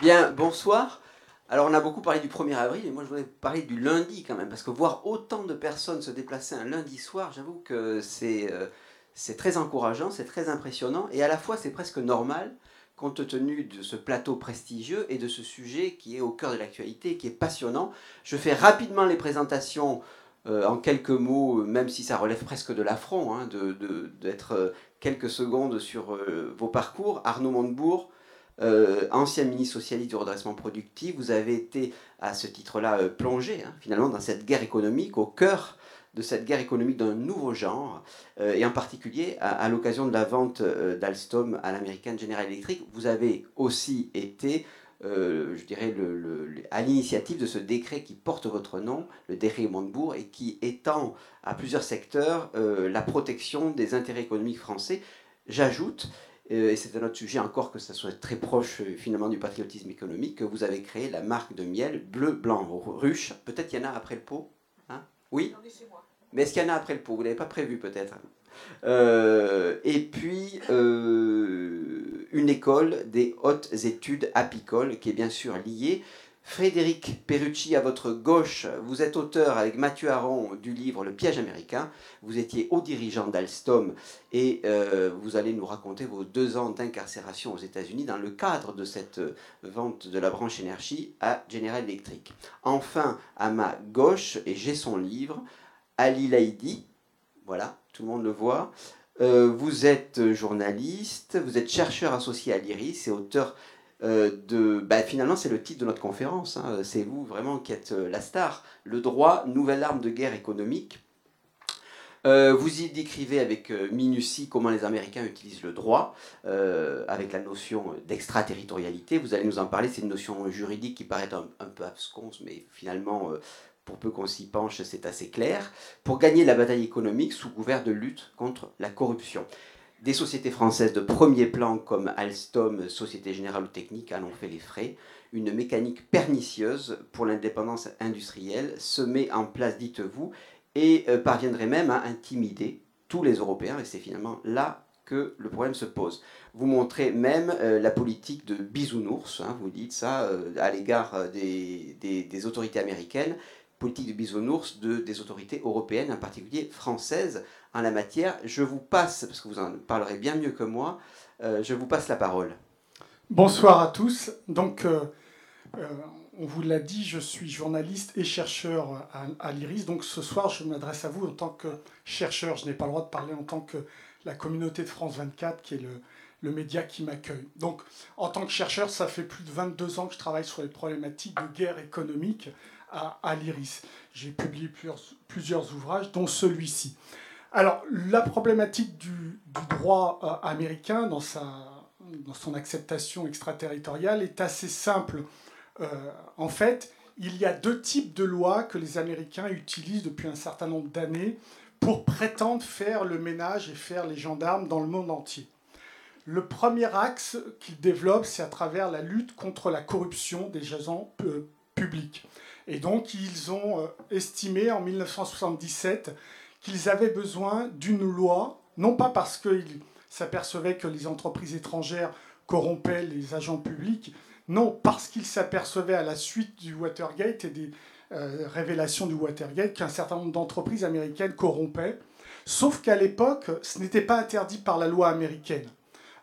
Bien, bonsoir. Alors on a beaucoup parlé du 1er avril et moi je voudrais parler du lundi quand même, parce que voir autant de personnes se déplacer un lundi soir, j'avoue que c'est euh, c'est très encourageant, c'est très impressionnant et à la fois c'est presque normal compte tenu de ce plateau prestigieux et de ce sujet qui est au cœur de l'actualité, qui est passionnant. Je fais rapidement les présentations euh, en quelques mots, même si ça relève presque de l'affront, hein, d'être euh, quelques secondes sur vos parcours. Arnaud Montebourg, euh, ancien ministre socialiste du redressement productif, vous avez été à ce titre-là euh, plongé hein, finalement dans cette guerre économique, au cœur de cette guerre économique d'un nouveau genre, euh, et en particulier à, l'occasion de la vente d'Alstom à l'américaine General Electric, vous avez aussi été, je dirais, à l'initiative de ce décret qui porte votre nom, le décret Montebourg, et qui étend à plusieurs secteurs la protection des intérêts économiques français. J'ajoute et c'est un autre sujet encore que ça soit très proche euh, finalement du patriotisme économique, que vous avez créé la marque de miel bleu, blanc, ruche. Peut-être qu'il y en a après le pot hein? Oui? Mais est-ce qu'il y en a après le pot? Vous ne l'avez pas prévu peut-être. Euh, Et puis, une école des hautes études apicoles qui est bien sûr liée Frédéric Perrucci, à votre gauche, vous êtes auteur avec Mathieu Aron du livre Le piège américain. Vous étiez haut dirigeant d'Alstom et euh, vous allez nous raconter vos deux ans d'incarcération aux États-Unis dans le cadre de cette euh, vente de la branche énergie à General Electric. Enfin, à ma gauche, et j'ai son livre, Ali Laïdi, voilà, tout le monde le voit. Euh, vous êtes journaliste, vous êtes chercheur associé à l'IRIS et auteur euh, bah, finalement, c'est le titre de notre conférence. Hein. C'est vous vraiment qui êtes euh, la star. Le droit, nouvelle arme de guerre économique. Euh, vous y décrivez avec minutie comment les Américains utilisent le droit, avec la notion d'extraterritorialité. Vous allez nous en parler, c'est une notion juridique qui paraît un, un peu absconce, mais finalement, pour peu qu'on s'y penche, c'est assez clair, pour gagner la bataille économique sous couvert de lutte contre la corruption. Des sociétés françaises de premier plan comme Alstom, Société Générale ou Technique en ont fait les frais. Une mécanique pernicieuse pour l'indépendance industrielle se met en place, dites-vous, et euh, parviendrait même à intimider tous les Européens. Et c'est finalement là que le problème se pose. Vous montrez même euh, la politique de bisounours, hein, vous dites ça, euh, à l'égard des, autorités américaines, politique de bisounours de, des autorités européennes, en particulier françaises, en la matière. Je vous passe, parce que vous en parlerez bien mieux que moi, euh, je vous passe la parole. Bonsoir à tous. Donc, euh, euh, on vous l'a dit, je suis journaliste et chercheur à, l'IRIS. Donc, ce soir, je m'adresse à vous en tant que chercheur. Je n'ai pas le droit de parler en tant que la communauté de France 24, qui est le, média qui m'accueille. Donc, en tant que chercheur, ça fait plus de 22 ans que je travaille sur les problématiques de guerre économique à, à l'IRIS. J'ai publié plusieurs, plusieurs ouvrages, dont celui-ci. Alors, la problématique du, droit euh, américain dans, son acceptation extraterritoriale est assez simple. Euh, en fait, il y a deux types de lois que les Américains utilisent depuis un certain nombre d'années pour prétendre faire le ménage et faire les gendarmes dans le monde entier. Le premier axe qu'ils développent, c'est à travers la lutte contre la corruption des agents euh, publics. Et donc, ils ont estimé en 1977 qu'ils avaient besoin d'une loi, non pas parce qu'ils s'apercevaient que les entreprises étrangères corrompaient les agents publics, non, parce qu'ils s'apercevaient à la suite du Watergate et des euh, révélations du Watergate qu'un certain nombre d'entreprises américaines corrompaient. Sauf qu'à l'époque, ce n'était pas interdit par la loi américaine.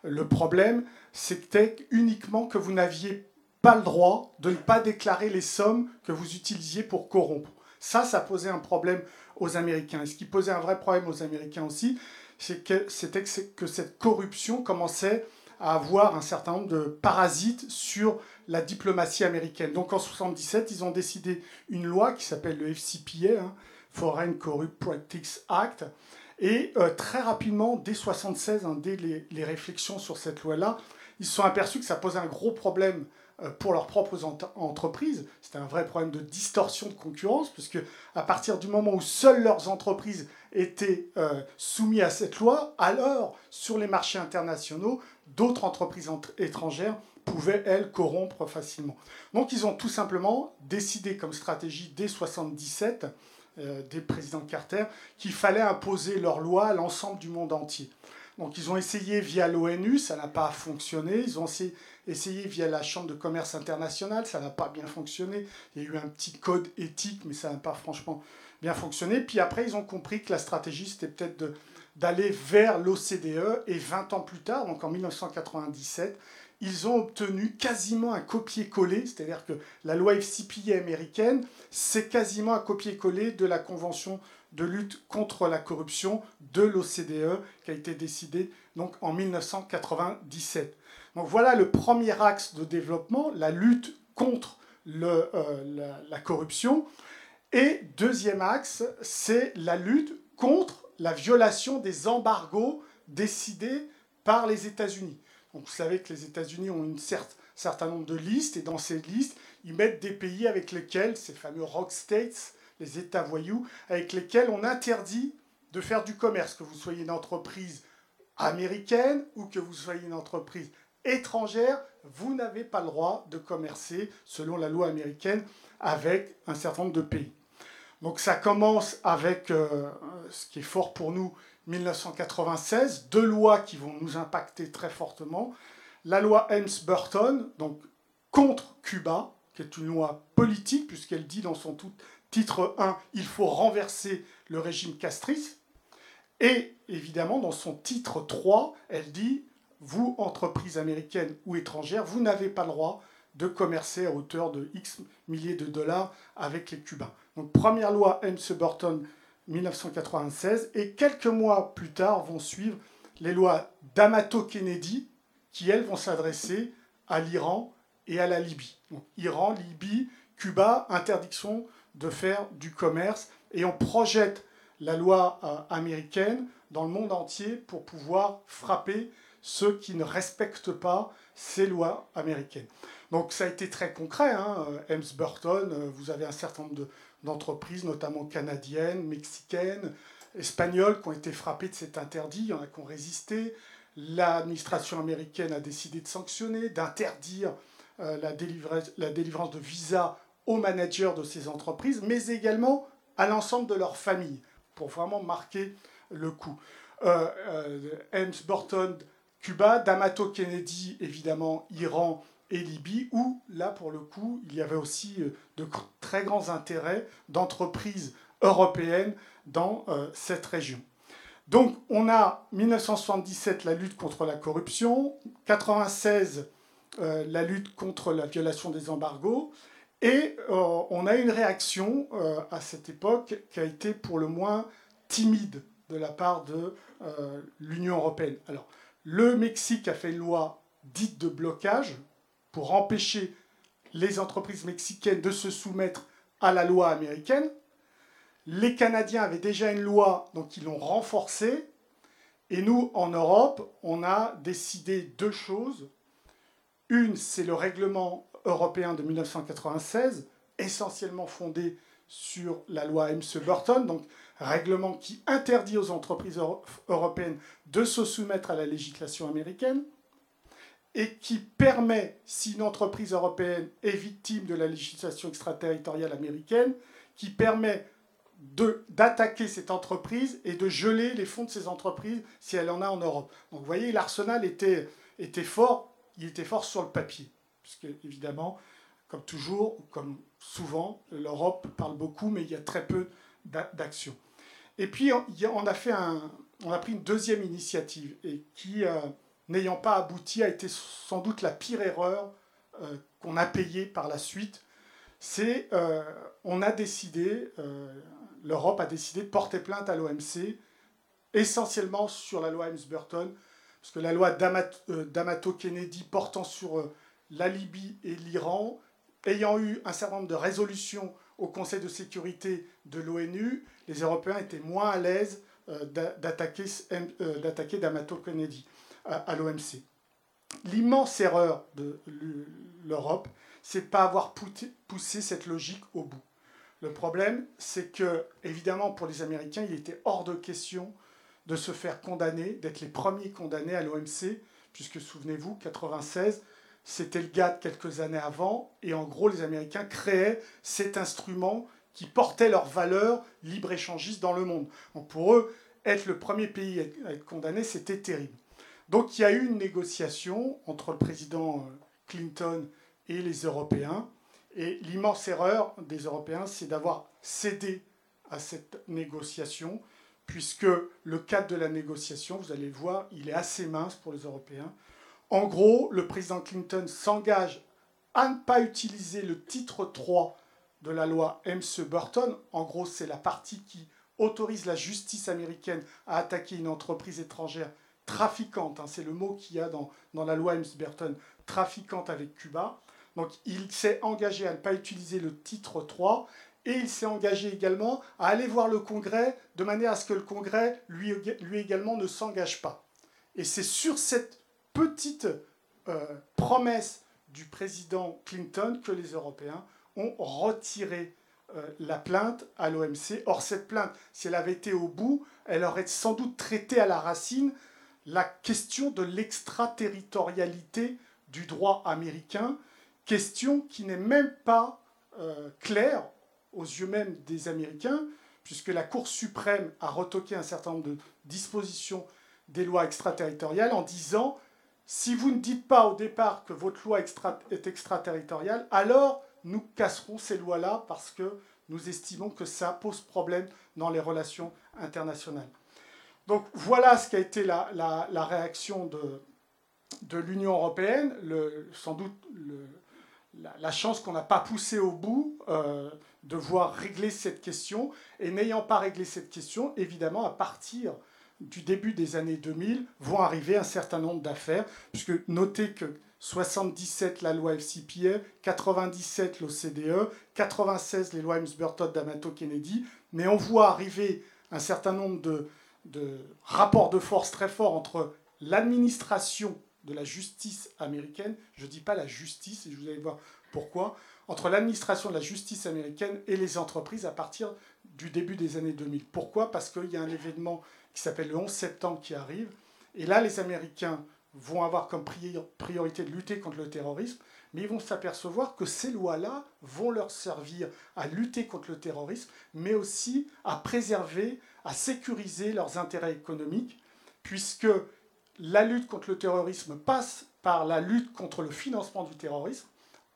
Le problème, c'était uniquement que vous n'aviez pas le droit de ne pas déclarer les sommes que vous utilisiez pour corrompre. Ça, ça posait un problème aux Américains. Et ce qui posait un vrai problème aux Américains aussi, c'est que, c'était que cette corruption commençait à avoir un certain nombre de parasites sur la diplomatie américaine. Donc en 1977, ils ont décidé une loi qui s'appelle le FCPA, hein, Foreign Corrupt Practice Act. Et euh, très rapidement, dès 1976, hein, dès les, les, réflexions sur cette loi-là, ils se sont aperçus que ça posait un gros problème pour leurs propres entreprises. C'était un vrai problème de distorsion de concurrence, puisque à partir du moment où seules leurs entreprises étaient euh, soumises à cette loi, alors sur les marchés internationaux, d'autres entreprises étrangères pouvaient, elles, corrompre facilement. Donc ils ont tout simplement décidé comme stratégie dès 1977, euh, des présidents Carter, qu'il fallait imposer leur loi à l'ensemble du monde entier. Donc ils ont essayé via l'ONU, ça n'a pas fonctionné. Ils ont essayé essayé via la Chambre de commerce internationale, ça n'a pas bien fonctionné. Il y a eu un petit code éthique, mais ça n'a pas franchement bien fonctionné. Puis après, ils ont compris que la stratégie, c'était peut-être d'aller vers l'OCDE. Et 20 ans plus tard, donc en 1997, ils ont obtenu quasiment un copier-coller, c'est-à-dire que la loi FCPA américaine, c'est quasiment un copier-coller de la Convention de lutte contre la corruption de l'OCDE qui a été décidée donc, en 1997. Donc voilà le premier axe de développement, la lutte contre euh, la, corruption. Et deuxième axe, c'est la lutte contre la violation des embargos décidés par les États-Unis. vous savez que les États-Unis ont un certain nombre de listes, et dans ces listes, ils mettent des pays avec lesquels, ces fameux rock states, les États voyous, avec lesquels on interdit de faire du commerce, que vous soyez une entreprise américaine ou que vous soyez une entreprise étrangère, vous n'avez pas le droit de commercer, selon la loi américaine, avec un certain nombre de pays. Donc ça commence avec, euh, ce qui est fort pour nous, 1996, deux lois qui vont nous impacter très fortement. La loi Helms-Burton, donc contre Cuba, qui est une loi politique, puisqu'elle dit dans son tout titre 1, il faut renverser le régime castrice. Et évidemment, dans son titre 3, elle dit, vous, entreprise américaine ou étrangère, vous n'avez pas le droit de commercer à hauteur de X milliers de dollars avec les Cubains. Donc première loi M.C. Burton 1996, et quelques mois plus tard vont suivre les lois d'Amato Kennedy, qui elles vont s'adresser à l'Iran et à la Libye. Donc Iran, Libye, Cuba, interdiction de faire du commerce, et on projette la loi euh, américaine dans le monde entier pour pouvoir frapper ceux qui ne respectent pas ces lois américaines. Donc ça a été très concret. Hein. Helms Burton, euh, vous avez un certain nombre d'entreprises, notamment canadiennes, mexicaines, espagnoles, qui ont été frappées de cet interdit. Il y en a qui ont résisté. L'administration américaine a décidé de sanctionner, d'interdire euh, la, délivrance de visas aux managers de ces entreprises, mais également à l'ensemble de leur famille, pour vraiment marquer le coup. Euh, euh Cuba, D'Amato Kennedy, évidemment, Iran et Libye, où là, pour le coup, il y avait aussi euh, de très grands intérêts d'entreprises européennes dans euh, cette région. Donc, on a 1977 la lutte contre la corruption, 96 euh, la lutte contre la violation des embargos, et on a une réaction à cette époque qui a été pour le moins timide de la part de l'Union européenne. Alors, le Mexique a fait une loi dite de blocage pour empêcher les entreprises mexicaines de se soumettre à la loi américaine. Les Canadiens avaient déjà une loi, donc ils l'ont renforcée. Et nous, en Europe, on a décidé deux choses. Une, c'est le règlement européen de 1996, essentiellement fondé sur la loi MC Burton, règlement qui interdit aux entreprises européennes de se soumettre à la législation américaine et qui permet, si une entreprise européenne est victime de la législation extraterritoriale américaine, qui permet d'attaquer cette entreprise et de geler les fonds de ces entreprises si elle en a en Europe. Donc vous voyez, l'arsenal était, était fort, il était fort sur le papier, puisque évidemment, comme toujours, comme souvent, l'Europe parle beaucoup, mais il y a très peu d'actions. Et puis, on a, fait un, on a pris une deuxième initiative, et qui, euh, n'ayant pas abouti, a été sans doute la pire erreur euh, qu'on a payée par la suite. C'est, euh, on a décidé, l'Europe a décidé de porter plainte à l'OMC, essentiellement sur la loi Helms-Burton, parce que la loi d'Amato-Kennedy portant sur la Libye et l'Iran, ayant eu un certain nombre de résolutions au Conseil de sécurité de l'ONU, les Européens étaient moins à l'aise euh, euh, d'attaquer D'Amato Kennedy à, l'OMC. L'immense erreur de l'Europe, c'est pas avoir poussé cette logique au bout. Le problème, c'est que, évidemment, pour les Américains, il était hors de question de se faire condamner, d'être les premiers condamnés à l'OMC, puisque souvenez-vous, 96, c'était le de quelques années avant, et en gros, les Américains créaient cet instrument qui portait leurs valeurs libre-échangistes dans le monde. Donc pour eux, être le premier pays à être condamné, c'était terrible. Donc il y a eu une négociation entre le président euh, Clinton et les Européens. Et l'immense erreur des Européens, c'est d'avoir cédé à cette négociation, puisque le cadre de la négociation, vous allez le voir, il est assez mince pour les Européens. En gros, le président Clinton s'engage à ne pas utiliser le titre 3 de la loi Ems-Burton. En gros, c'est la partie qui autorise la justice américaine à attaquer une entreprise étrangère trafiquante, hein, c'est le mot qu'il y a dans, dans la loi Ems-Burton, trafiquante avec Cuba. Donc il s'est engagé à ne pas utiliser le titre 3 et il s'est engagé également à aller voir le Congrès de manière à ce que le Congrès, lui, lui également, ne s'engage pas. Et c'est sur cette petite euh, promesse du président Clinton que les Européens ont retiré euh, la plainte à l'OMC. Or, cette plainte, si elle avait été au bout, elle aurait sans doute traité à la racine la question de l'extraterritorialité du droit américain, question qui n'est même pas euh, claire aux yeux même des Américains, puisque la Cour suprême a retoqué un certain nombre de dispositions des lois extraterritoriales en disant si vous ne dites pas au départ que votre loi est extraterritoriale, alors nous casserons ces lois-là parce que nous estimons que ça pose problème dans les relations internationales. Donc voilà ce qui a été la, réaction de, de l'Union européenne, sans doute la, chance qu'on n'a pas poussé au bout euh, de voir régler cette question, et n'ayant pas réglé cette question, évidemment, à partir du début des années 2000, vont arriver un certain nombre d'affaires, puisque notez que 77 la loi FCPA, 97 l'OCDE, 96 les lois Burton d'Amato Kennedy, mais on voit arriver un certain nombre de, de rapport de force très fort entre l'administration de la justice américaine, je ne dis pas la justice, et je vous allez voir pourquoi, entre l'administration de la justice américaine et les entreprises à partir du début des années 2000. Pourquoi? Parce qu'il y a un événement qui s'appelle le 11 septembre qui arrive, et là les Américains vont avoir comme priorité de lutter contre le terrorisme, mais ils vont s'apercevoir que ces lois-là vont leur servir à lutter contre le terrorisme, mais aussi à préserver, à sécuriser leurs intérêts économiques, puisque la lutte contre le terrorisme passe par la lutte contre le financement du terrorisme.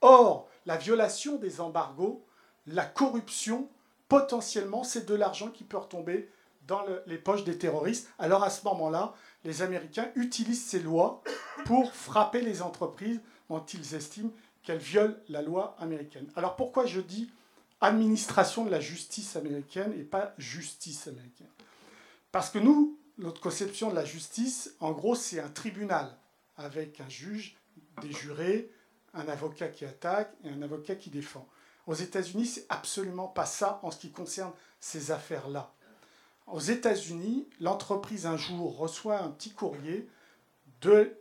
Or, la violation des embargos, la corruption, potentiellement, c'est de l'argent qui peut retomber dans les poches des terroristes. Alors à ce moment-là, les Américains utilisent ces lois pour frapper les entreprises dont ils estiment qu'elles violent la loi américaine. Alors pourquoi je dis administration de la justice américaine et pas justice américaine? Parce que nous, notre conception de la justice, en gros, c'est un tribunal avec un juge, des jurés, un avocat qui attaque et un avocat qui défend. Aux États-Unis, c'est absolument pas ça en ce qui concerne ces affaires-là. Aux États-Unis, l'entreprise un jour reçoit un petit courrier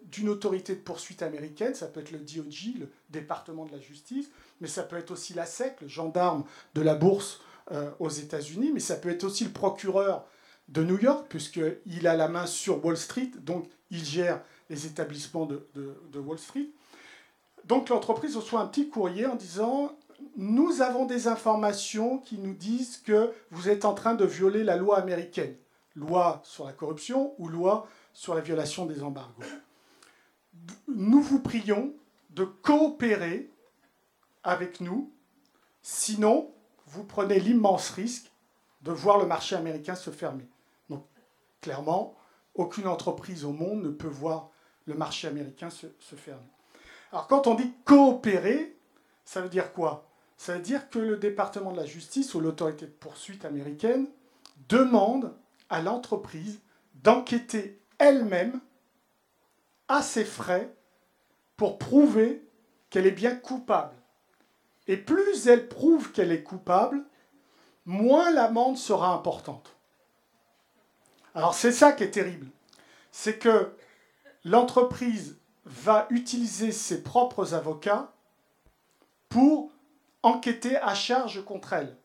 d'une autorité de poursuite américaine, ça peut être le DOJ, le département de la justice, mais ça peut être aussi la SEC, le gendarme de la bourse euh, aux États-Unis, mais ça peut être aussi le procureur de New York, puisqu'il a la main sur Wall Street, donc il gère les établissements de, de Wall Street. Donc l'entreprise reçoit un petit courrier en disant nous avons des informations qui nous disent que vous êtes en train de violer la loi américaine, loi sur la corruption ou loi sur la violation des embargos. Nous vous prions de coopérer avec nous, sinon vous prenez l'immense risque de voir le marché américain se fermer. Donc clairement, aucune entreprise au monde ne peut voir le marché américain se, fermer. Alors quand on dit coopérer, ça veut dire quoi? Ça veut dire que le département de la justice ou l'autorité de poursuite américaine demande à l'entreprise d'enquêter elle-même à ses frais pour prouver qu'elle est bien coupable. Et plus elle prouve qu'elle est coupable, moins l'amende sera importante. Alors c'est ça qui est terrible. C'est que l'entreprise va utiliser ses propres avocats pour enquêter à charge contre elle.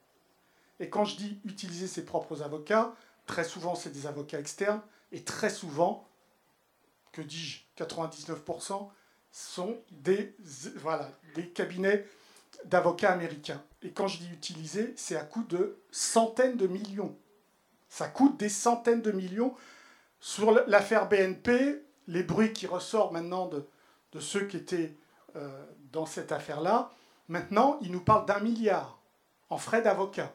Et quand je dis utiliser ses propres avocats, très souvent c'est des avocats externes, et très souvent, que dis-je, 99% sont des, cabinets d'avocats américains. Et quand je dis utiliser, c'est à coût de centaines de millions. Ça coûte des centaines de millions. Sur l'affaire BNP, les bruits qui ressortent maintenant de, de ceux qui étaient dans cette affaire-là. Maintenant, il nous parle d'un milliard en frais d'avocat,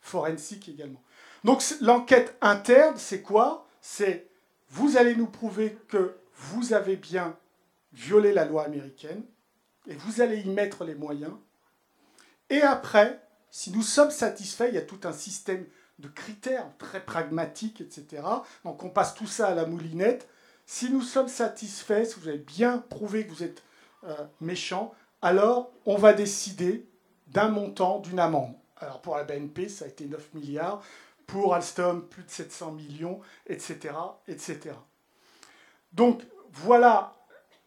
forensique également. Donc l'enquête interne, c'est quoi? C'est vous allez nous prouver que vous avez bien violé la loi américaine et vous allez y mettre les moyens. Et après, si nous sommes satisfaits, il y a tout un système de critères très pragmatiques, etc. Donc on passe tout ça à la moulinette. Si nous sommes satisfaits, si vous avez bien prouvé que vous êtes euh, méchant, alors on va décider d'un montant, d'une amende. Alors pour la BNP, ça a été 9 milliards, pour Alstom, plus de 700 millions, etc. etc. Donc voilà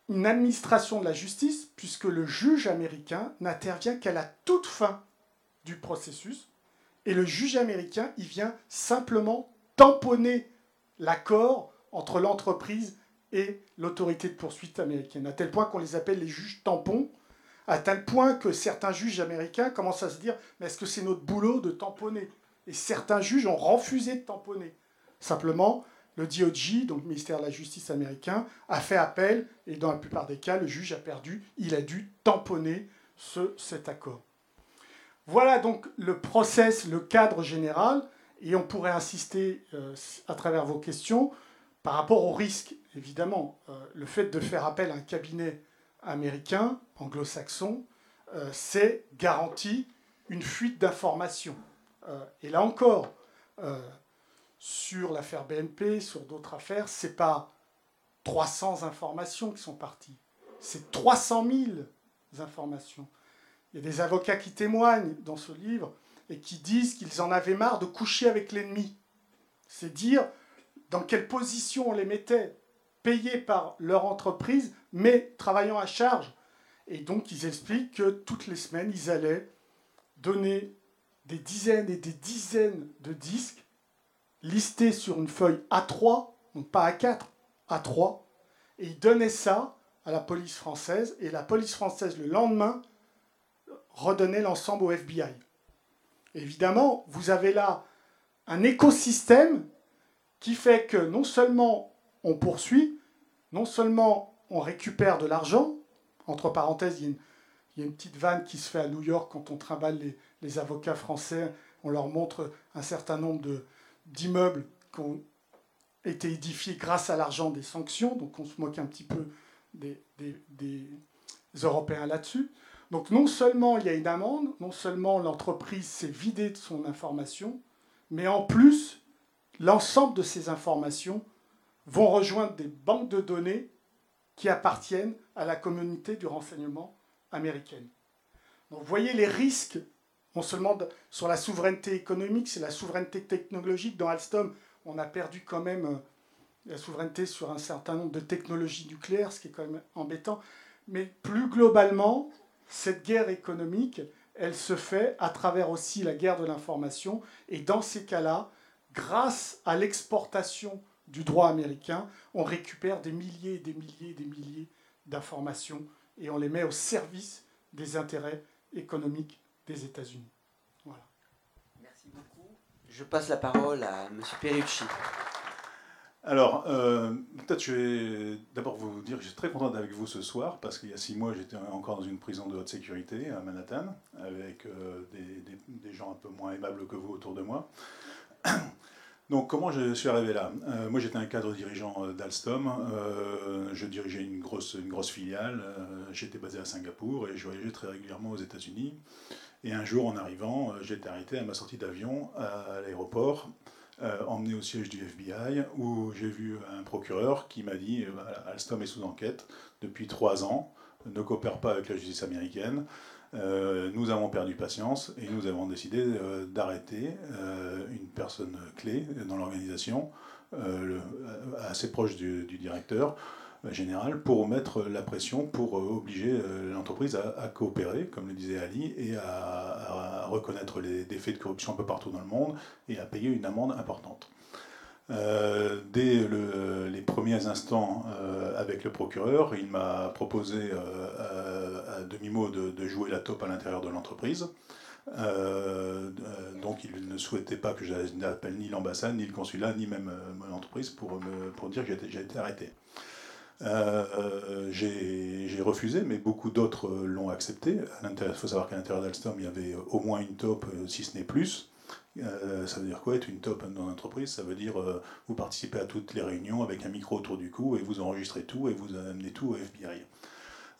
une administration de la justice, puisque le juge américain n'intervient qu'à la toute fin du processus, et le juge américain, il vient simplement tamponner l'accord entre l'entreprise et l'autorité de poursuite américaine, à tel point qu'on les appelle les juges tampons, à tel point que certains juges américains commencent à se dire, mais est-ce que c'est notre boulot de tamponner? Et certains juges ont refusé de tamponner. Simplement, le DOJ, donc le ministère de la Justice américain, a fait appel, et dans la plupart des cas, le juge a perdu, il a dû tamponner ce, cet accord. Voilà donc le process, le cadre général, et on pourrait insister euh, à travers vos questions par rapport au risque. Évidemment, euh, le fait de faire appel à un cabinet américain, anglo-saxon, euh, c'est garanti une fuite d'informations. et là encore, sur l'affaire BNP, sur d'autres affaires, c'est pas 300 informations qui sont parties, c'est 300 000 informations. Il y a des avocats qui témoignent dans ce livre et qui disent qu'ils en avaient marre de coucher avec l'ennemi. C'est dire dans quelle position on les mettait, payés par leur entreprise, mais travaillant à charge. Et donc ils expliquent que toutes les semaines, ils allaient donner des dizaines et des dizaines de disques listés sur une feuille A3, donc pas A4, A3, et ils donnaient ça à la police française, et la police française, le lendemain, redonner l'ensemble au FBI. Évidemment, vous avez là un écosystème qui fait que non seulement on poursuit, non seulement on récupère de l'argent, entre parenthèses, il y, a une, petite vanne qui se fait à New York quand on trimballe les, avocats français, on leur montre un certain nombre d'immeubles qui ont été édifiés grâce à l'argent des sanctions, donc on se moque un petit peu des Européens là-dessus. Donc non seulement il y a une amende, non seulement l'entreprise s'est vidée de son information, mais en plus, l'ensemble de ces informations vont rejoindre des banques de données qui appartiennent à la communauté du renseignement américaine. Donc vous voyez les risques, non seulement sur la souveraineté économique, c'est la souveraineté technologique. Dans Alstom, on a perdu quand même euh, la souveraineté sur un certain nombre de technologies nucléaires, ce qui est quand même embêtant. Mais plus globalement, cette guerre économique, elle se fait à travers aussi la guerre de l'information. Et dans ces cas-là, grâce à l'exportation du droit américain, on récupère des milliers et des milliers et des milliers d'informations et on les met au service des intérêts économiques des États-Unis. Voilà. Merci beaucoup. Je passe la parole à M. Perucci. Alors, euh, peut-être je vais d'abord vous dire que je suis très content d'être avec vous ce soir, parce qu'il y a six mois, j'étais encore dans une prison de haute sécurité à Manhattan, avec euh, des, gens un peu moins aimables que vous autour de moi. Donc, comment je suis arrivé là? Euh, Moi, j'étais un cadre dirigeant d'Alstom. je dirigeais une grosse, filiale. j'étais basé à Singapour et je voyageais très régulièrement aux États-Unis. Et un jour, en arrivant, j'ai été arrêté à ma sortie d'avion à l'aéroport euh, emmené au siège du FBI, où j'ai vu un procureur qui m'a dit euh, Alstom est sous enquête depuis trois ans, ne coopère pas avec la justice américaine. Euh, nous avons perdu patience et nous avons décidé d'arrêter une personne clé dans l'organisation, assez proche du directeur, euh, général pour mettre la pression, pour euh, obliger euh, l'entreprise à, coopérer, comme le disait Ali, et à, reconnaître les, des faits de corruption un peu partout dans le monde et à payer une amende importante. Dès les premiers instants avec le procureur, il m'a proposé à demi-mot de, jouer la taupe à l'intérieur de l'entreprise. donc il ne souhaitait pas que j'appelle ni l'ambassade, ni le consulat, ni même mon entreprise pour, me, pour dire que j'ai été arrêté. j'ai refusé, mais beaucoup d'autres l'ont accepté. Il faut savoir qu'à l'intérieur d'Alstom, il y avait au moins une top, si ce n'est plus. Ça veut dire quoi être une top dans l'entreprise? Ça veut dire vous participez à toutes les réunions avec un micro autour du cou et vous enregistrez tout et vous amenez tout au FBI.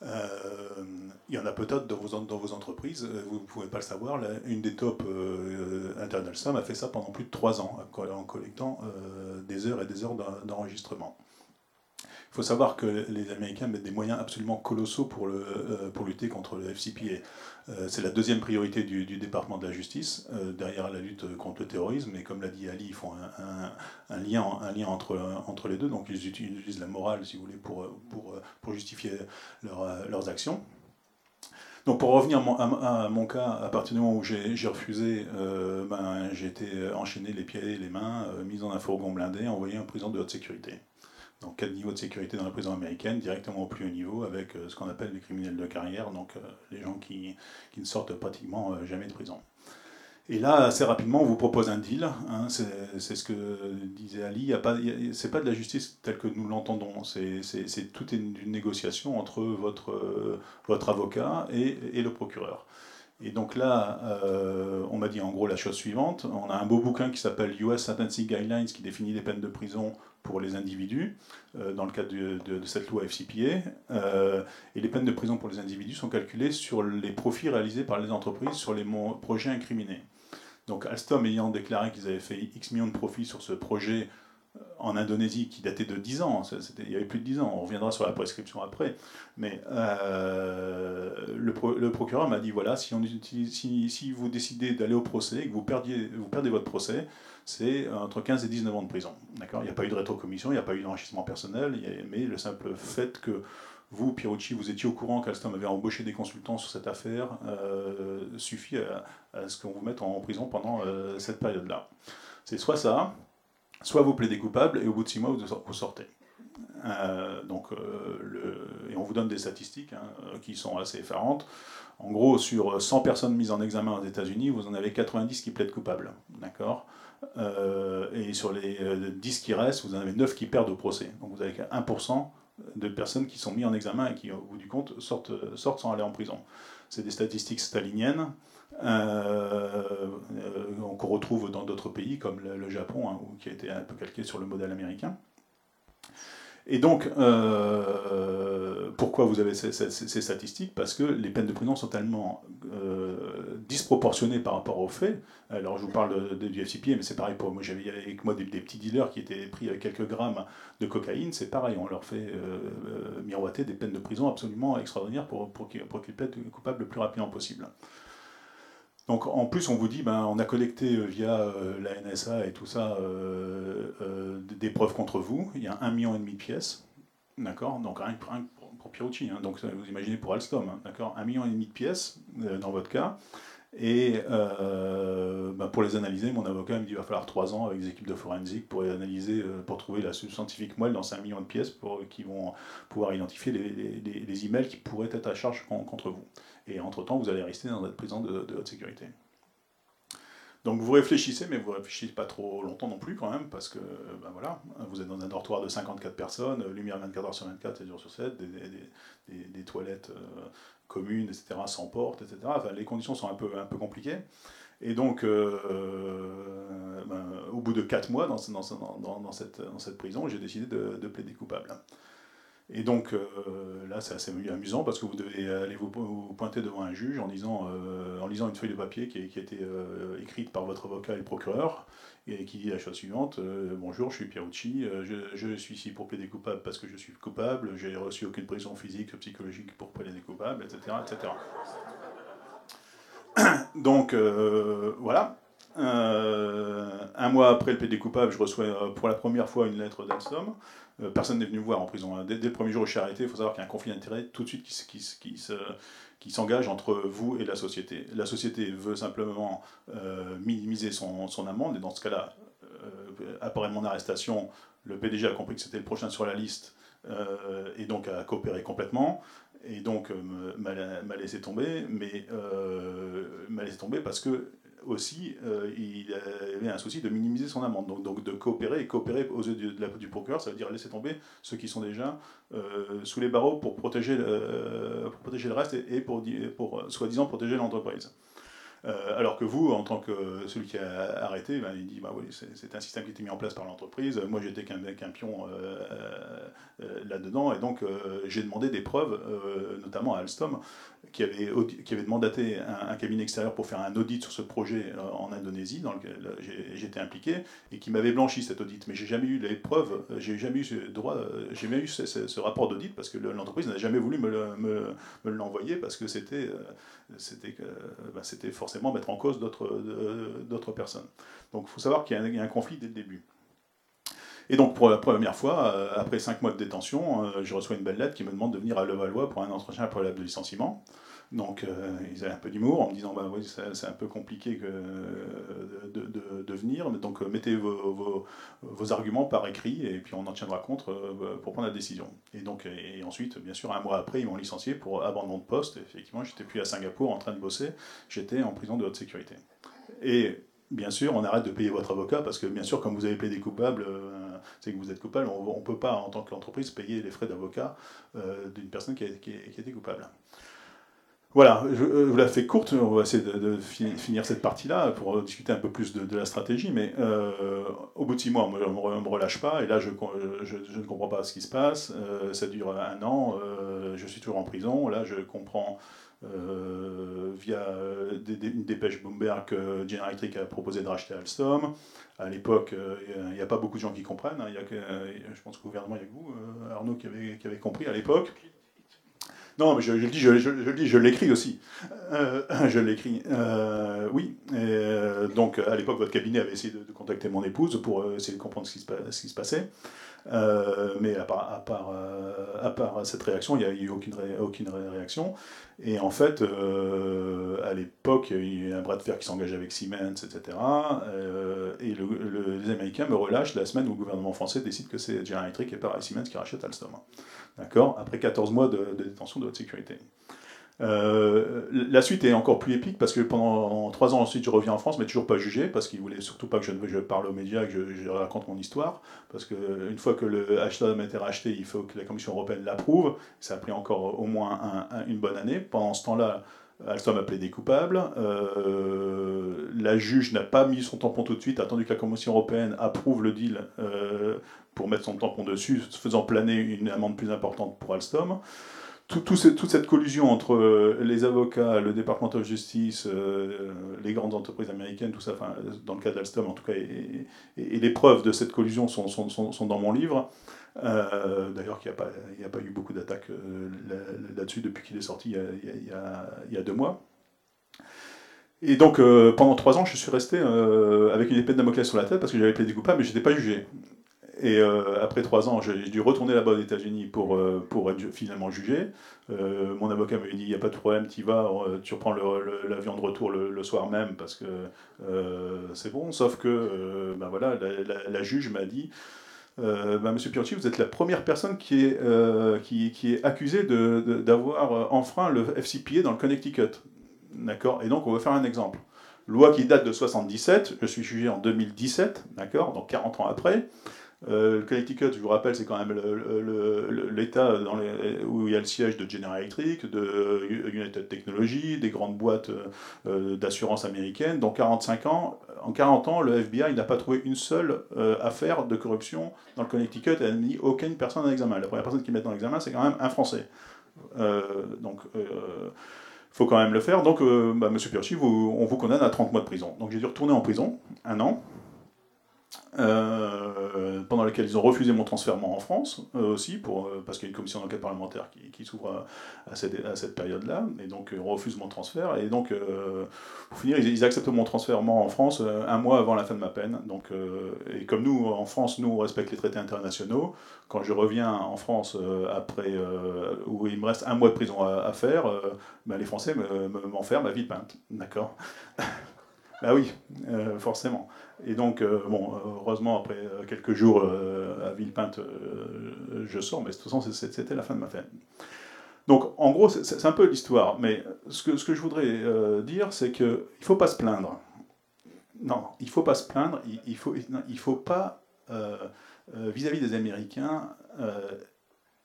Euh, il y en a peut-être dans vos, entreprises, euh, vous ne pouvez pas le savoir, une des top euh, Internal a fait ça pendant plus de trois ans, en collectant euh, des heures et des heures d'enregistrement. Il faut savoir que les Américains mettent des moyens absolument colossaux pour, le, euh, pour lutter contre le FCPA. Euh, c'est la deuxième priorité du, département de la justice, euh, derrière la lutte contre le terrorisme. Et comme l'a dit Ali, ils font un, lien, un lien entre, entre les deux. Donc ils utilisent la morale, si vous voulez, pour, pour, pour justifier leurs actions. Donc pour revenir à mon, cas, à partir du moment où j'ai refusé, ben, j'ai été enchaîné les pieds et les mains, mis dans un fourgon blindé, envoyé en prison de haute sécurité donc quatre niveaux de sécurité dans la prison américaine, directement au plus haut niveau, avec euh, ce qu'on appelle les criminels de carrière, donc euh, les gens qui, qui, ne sortent pratiquement euh, jamais de prison. Et là, assez rapidement, on vous propose un deal. Hein, c'est ce que disait Ali. Ce n'est pas de la justice telle que nous l'entendons. C'est toute une, négociation entre votre, votre avocat et, et, le procureur. Et donc là, on m'a dit en gros la chose suivante. On a un beau bouquin qui s'appelle US Sentencing Guidelines qui définit les peines de prison pour les individus, euh, dans le cadre de, cette loi FCPA. Euh, et les peines de prison pour les individus sont calculées sur les profits réalisés par les entreprises sur les projets incriminés. Donc Alstom ayant déclaré qu'ils avaient fait X millions de profits sur ce projet en Indonésie qui datait de 10 ans, il y avait plus de 10 ans, on reviendra sur la prescription après, mais le, procureur m'a dit voilà, si, vous décidez d'aller au procès et que vous, perdiez, perdez votre procès, c'est entre 15 et 19 ans de prison. D'accord? Il n'y a pas eu de rétrocommission, il n'y a pas eu d'enrichissement personnel, mais le simple fait que vous, Pierucci, vous étiez au courant qu'Alstom avait embauché des consultants sur cette affaire euh, suffit à, ce qu'on vous mette en prison pendant euh, cette période-là. C'est soit ça, soit vous plaidez coupable et au bout de six mois, vous sortez. Euh, donc, le, et on vous donne des statistiques hein, qui sont assez effarantes. En gros, sur 100 personnes mises en examen aux États-Unis, vous en avez 90 qui plaident coupables. D'accord? Euh, et sur les 10 euh, qui restent, vous en avez 9 qui perdent au procès. Donc vous avez 1% de personnes qui sont mises en examen et qui, au bout du compte, sortent, sortent sans aller en prison. C'est des statistiques staliniennes euh, qu'on retrouve dans d'autres pays comme le, Japon, hein, qui a été un peu calqué sur le modèle américain. Et donc, euh, pourquoi vous avez ces, statistiques? Parce que les peines de prison sont tellement euh, disproportionnées par rapport aux faits. Alors, je vous parle du FCPA, mais c'est pareil pour moi. J'avais avec moi des, petits dealers qui étaient pris avec quelques grammes de cocaïne. C'est pareil, on leur fait euh, miroiter des peines de prison absolument extraordinaires pour, pour qu'ils plaident coupables le plus rapidement possible. Donc en plus, on vous dit, ben, on a collecté euh, via euh, la NSA et tout ça euh, des preuves contre vous. Il y a un million et demi de pièces, d'accord? Donc rien, que pour Pierucci, hein. donc vous imaginez pour Alstom, hein, d'accord? Un million et demi de pièces dans votre cas. Et ben, pour les analyser, mon avocat me dit qu'il va falloir trois ans avec des équipes de forensique pour analyser, pour trouver la scientifique moelle dans 5 millions de pièces pour, qui vont pouvoir identifier les, les emails qui pourraient être à charge contre vous. Et entre-temps, vous allez rester dans votre prison de, haute sécurité. Donc vous réfléchissez, mais vous réfléchissez pas trop longtemps non plus quand même, parce que ben voilà, vous êtes dans un dortoir de 54 personnes, lumière 24 heures sur 24, 7 jours sur 7, des, toilettes euh, communes, etc., sans porte, etc. Les conditions sont un peu, un peu compliquées. Et donc, euh, ben, au bout de 4 mois dans, cette, prison, j'ai décidé de plaider coupable. Et donc euh, là, c'est assez amusant parce que vous devez aller vous, pointer devant un juge en, euh, en lisant une feuille de papier qui, a été euh, écrite par votre avocat et le procureur et qui dit la chose suivante Bonjour, je suis Pierucci, je, suis ici pour plaider coupable parce que je suis coupable, j'ai reçu aucune prison physique, psychologique pour plaider coupable, etc. etc. Donc voilà. un mois après le plaider coupable, je reçois pour la première fois une lettre d'Alstom euh, personne n'est venu me voir en prison. Hein. Dès, le premier jour où je suis arrêté, il faut savoir qu'il y a un conflit d'intérêts tout de suite qui, qui, qui s'engage entre vous et la société. La société veut simplement euh, minimiser son, son, amende, et dans ce cas-là, euh, après mon arrestation, le PDG a compris que c'était le prochain sur la liste, et donc a coopéré complètement, et donc m'a laissé tomber, mais m'a laissé tomber parce que aussi, il avait un souci de minimiser son amende, donc, donc de coopérer, et coopérer aux yeux la, du procureur, ça veut dire laisser tomber ceux qui sont déjà sous les barreaux pour protéger, pour protéger le reste et, pour soi-disant protéger l'entreprise. Euh, alors que vous, en tant que celui qui a arrêté, ben, il dit bah oui, c'est un système qui été mis en place par l'entreprise. Moi, j'étais qu'un pion euh, euh, là-dedans, et donc j'ai demandé des preuves, notamment à Alstom, qui avait, qui avait un, cabinet extérieur pour faire un audit sur ce projet en Indonésie, dans lequel j'étais impliqué, et qui m'avait blanchi cet audit. Mais j'ai jamais eu les preuves, j'ai jamais eu droit, j'ai jamais eu ce, rapport d'audit parce que l'entreprise n'a jamais voulu me l'envoyer parce que c'était c'était bah, forcément mettre en cause d'autres personnes. Donc il faut savoir qu'il y, a un conflit dès le début. Et donc pour la première fois, euh, après cinq mois de détention, euh, je reçois une belle lettre qui me demande de venir à Levallois pour un entretien préalable de licenciement. Donc euh, ils avaient un peu d'humour en me disant bah oui c'est un peu compliqué que, de, de, venir, donc mettez vos, vos, arguments par écrit et puis on en tiendra compte pour prendre la décision. Et donc et ensuite bien sûr un mois après ils m'ont licencié pour abandon de poste. effectivement j'étais plus à Singapour en train de bosser, j'étais en prison de haute sécurité. Et bien sûr, on arrête de payer votre avocat parce que, bien sûr, comme vous avez plaidé coupable, euh, c'est que vous êtes coupable. On ne peut pas, en tant qu'entreprise, payer les frais d'avocat euh, d'une personne qui a, été coupable. Voilà, je, euh, vous la fais courte, on va essayer de, finir cette partie-là pour discuter un peu plus de, la stratégie, mais au bout de six mois, on ne me, relâche pas, et là je, je, ne comprends pas ce qui se passe, ça dure un an, je suis toujours en prison, là je comprends euh, via euh, une dépêche Bloomberg que General Electric a proposé de racheter Alstom. À l'époque, euh, il n'y a, pas beaucoup de gens qui comprennent. Hein. Y a que, je pense qu'au gouvernement, il y a que vous, Arnaud, qui qui avait compris à l'époque. Non, mais je, le dis, je, je, dis, je l'écris aussi. je l'écris. oui. donc, à l'époque, votre cabinet avait essayé de, contacter mon épouse pour essayer de comprendre ce qui se passait. Euh, mais à part, à, part, euh, à part, cette réaction, il n'y a eu aucune, aucune réaction. Et en fait, euh, à l'époque, il y a eu un bras de fer qui s'engage avec Siemens, etc. et les Américains me relâchent la semaine où le gouvernement français décide que c'est General Electric et pas Siemens qui rachète Alstom. D'accord? Après 14 mois de, de détention de haute sécurité. Euh, la suite est encore plus épique parce que pendant trois ans ensuite je reviens en France mais toujours pas jugé parce qu'il voulait surtout pas que je, parle aux médias que je, raconte mon histoire. Parce qu'une fois que le Alstom a été racheté il faut que la Commission européenne l'approuve. Ça a pris encore au moins une bonne année. Pendant ce temps-là Alstom a plaidé coupable. Euh, la juge n'a pas mis son tampon tout de suite attendu que la Commission européenne approuve le deal euh, pour mettre son tampon dessus faisant planer une amende plus importante pour Alstom toute cette collusion entre euh, les avocats, le département de justice, euh, les grandes entreprises américaines, tout ça, enfin, dans le cas d'Alstom en tout cas, et, les preuves de cette collusion sont, dans mon livre. Euh, d'ailleurs, il n'y a, pas eu beaucoup d'attaques là-dessus depuis qu'il est sorti il y, a, deux mois. Et donc, pendant trois ans, je suis resté avec une épée de Damoclès sur la tête parce que j'avais plaidé coupable, mais je n'étais pas jugé. Et euh, après trois ans, j'ai dû retourner là-bas aux États-Unis pour, euh, pour être finalement jugé. Euh, mon avocat m'a dit il n'y a pas de problème, tu vas, tu reprends l'avion de retour le, soir même parce que c'est bon. Sauf que ben voilà, la, juge m'a dit ben, Monsieur Pianchi, vous êtes la première personne qui est, qui, est accusée d'avoir de, enfreint le FCPA dans le Connecticut. D'accord? Et donc, on va faire un exemple. Loi qui date de 77, je suis jugé en 2017, d'accord? Donc 40 ans après. Euh, le Connecticut, je vous rappelle, c'est quand même l'État où il y a le siège de General Electric, de United Technologies, des grandes boîtes euh, d'assurance américaines. Donc 45 ans, en 40 ans, le FBI n'a pas trouvé une seule euh, affaire de corruption dans le Connecticut et n'a mis aucune personne en examen. La première personne qui met dans l'examen, c'est quand même un Français. donc il faut quand même le faire. Donc, bah, Monsieur Pierchi, on vous condamne à 30 mois de prison. Donc j'ai dû retourner en prison, un an. Euh, pendant laquelle ils ont refusé mon transfert en France euh, aussi, pour, euh, parce qu'il y a une commission d'enquête parlementaire qui, s'ouvre à, cette, période-là, et donc on refuse mon transfert, et donc pour finir, ils, acceptent mon transfert en France un mois avant la fin de ma peine. Donc, et comme nous, en France, nous, on respecte les traités internationaux, quand je reviens en France après, où il me reste un mois de prison à, faire, ben, les Français m'enferment à Villepinte. D'accord? Bah oui, forcément. Et donc, euh, bon, heureusement, après euh, quelques jours euh, à Villepinte, je sors, mais de toute façon, c'était la fin de ma peine. Donc, en gros, c'est un peu l'histoire, mais ce que, je voudrais dire, c'est qu'il ne faut pas se plaindre. non, il ne faut pas se plaindre, il ne faut, pas, vis-à-vis des Américains,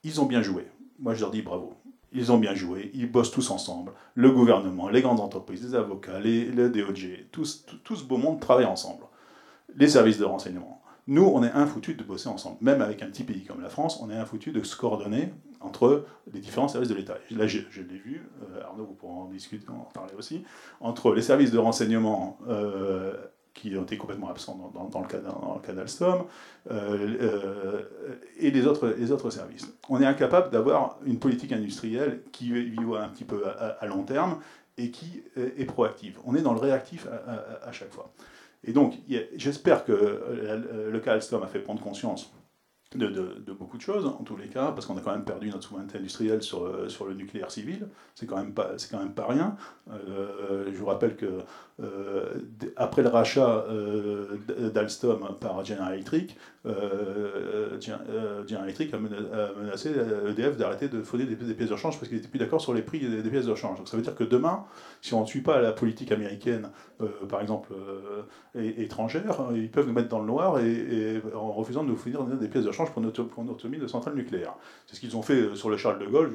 ils ont bien joué. Moi, je leur dis bravo. Ils ont bien joué, ils bossent tous ensemble. Le gouvernement, les grandes entreprises, les avocats, les, le DOJ, tout, ce beau monde travaille ensemble. Les services de renseignement. Nous, on est un foutu de bosser ensemble. Même avec un petit pays comme la France, on est un foutu de se coordonner entre les différents services de l'État. Là, je, l'ai vu, euh, Arnaud, vous pourrez en discuter, en parler aussi, entre les services de renseignement euh, qui ont été complètement absents dans, le cas, d'Alstom, euh, et les autres, services. On est incapable d'avoir une politique industrielle qui voit un petit peu à, long terme et qui est proactive. On est dans le réactif à, chaque fois. Et donc, j'espère que le cas Alstom a fait prendre conscience de, beaucoup de choses, en tous les cas, parce qu'on a quand même perdu notre souveraineté industrielle sur, euh, sur le nucléaire civil. C'est quand, même pas, quand même pas rien. Euh, je vous rappelle que euh, après le rachat d'Alstom par General Electric, General Electric a, menacé EDF d'arrêter de fournir des, pièces de rechange parce qu'ils n'étaient plus d'accord sur les prix des, pièces de rechange. Donc ça veut dire que demain, si on ne suit pas la politique américaine, par exemple, étrangère, ils peuvent nous mettre dans le noir et, en refusant de nous fournir des pièces de rechange pour autonomie de centrales nucléaires. C'est ce qu'ils ont fait euh, sur le Charles de Gaulle, je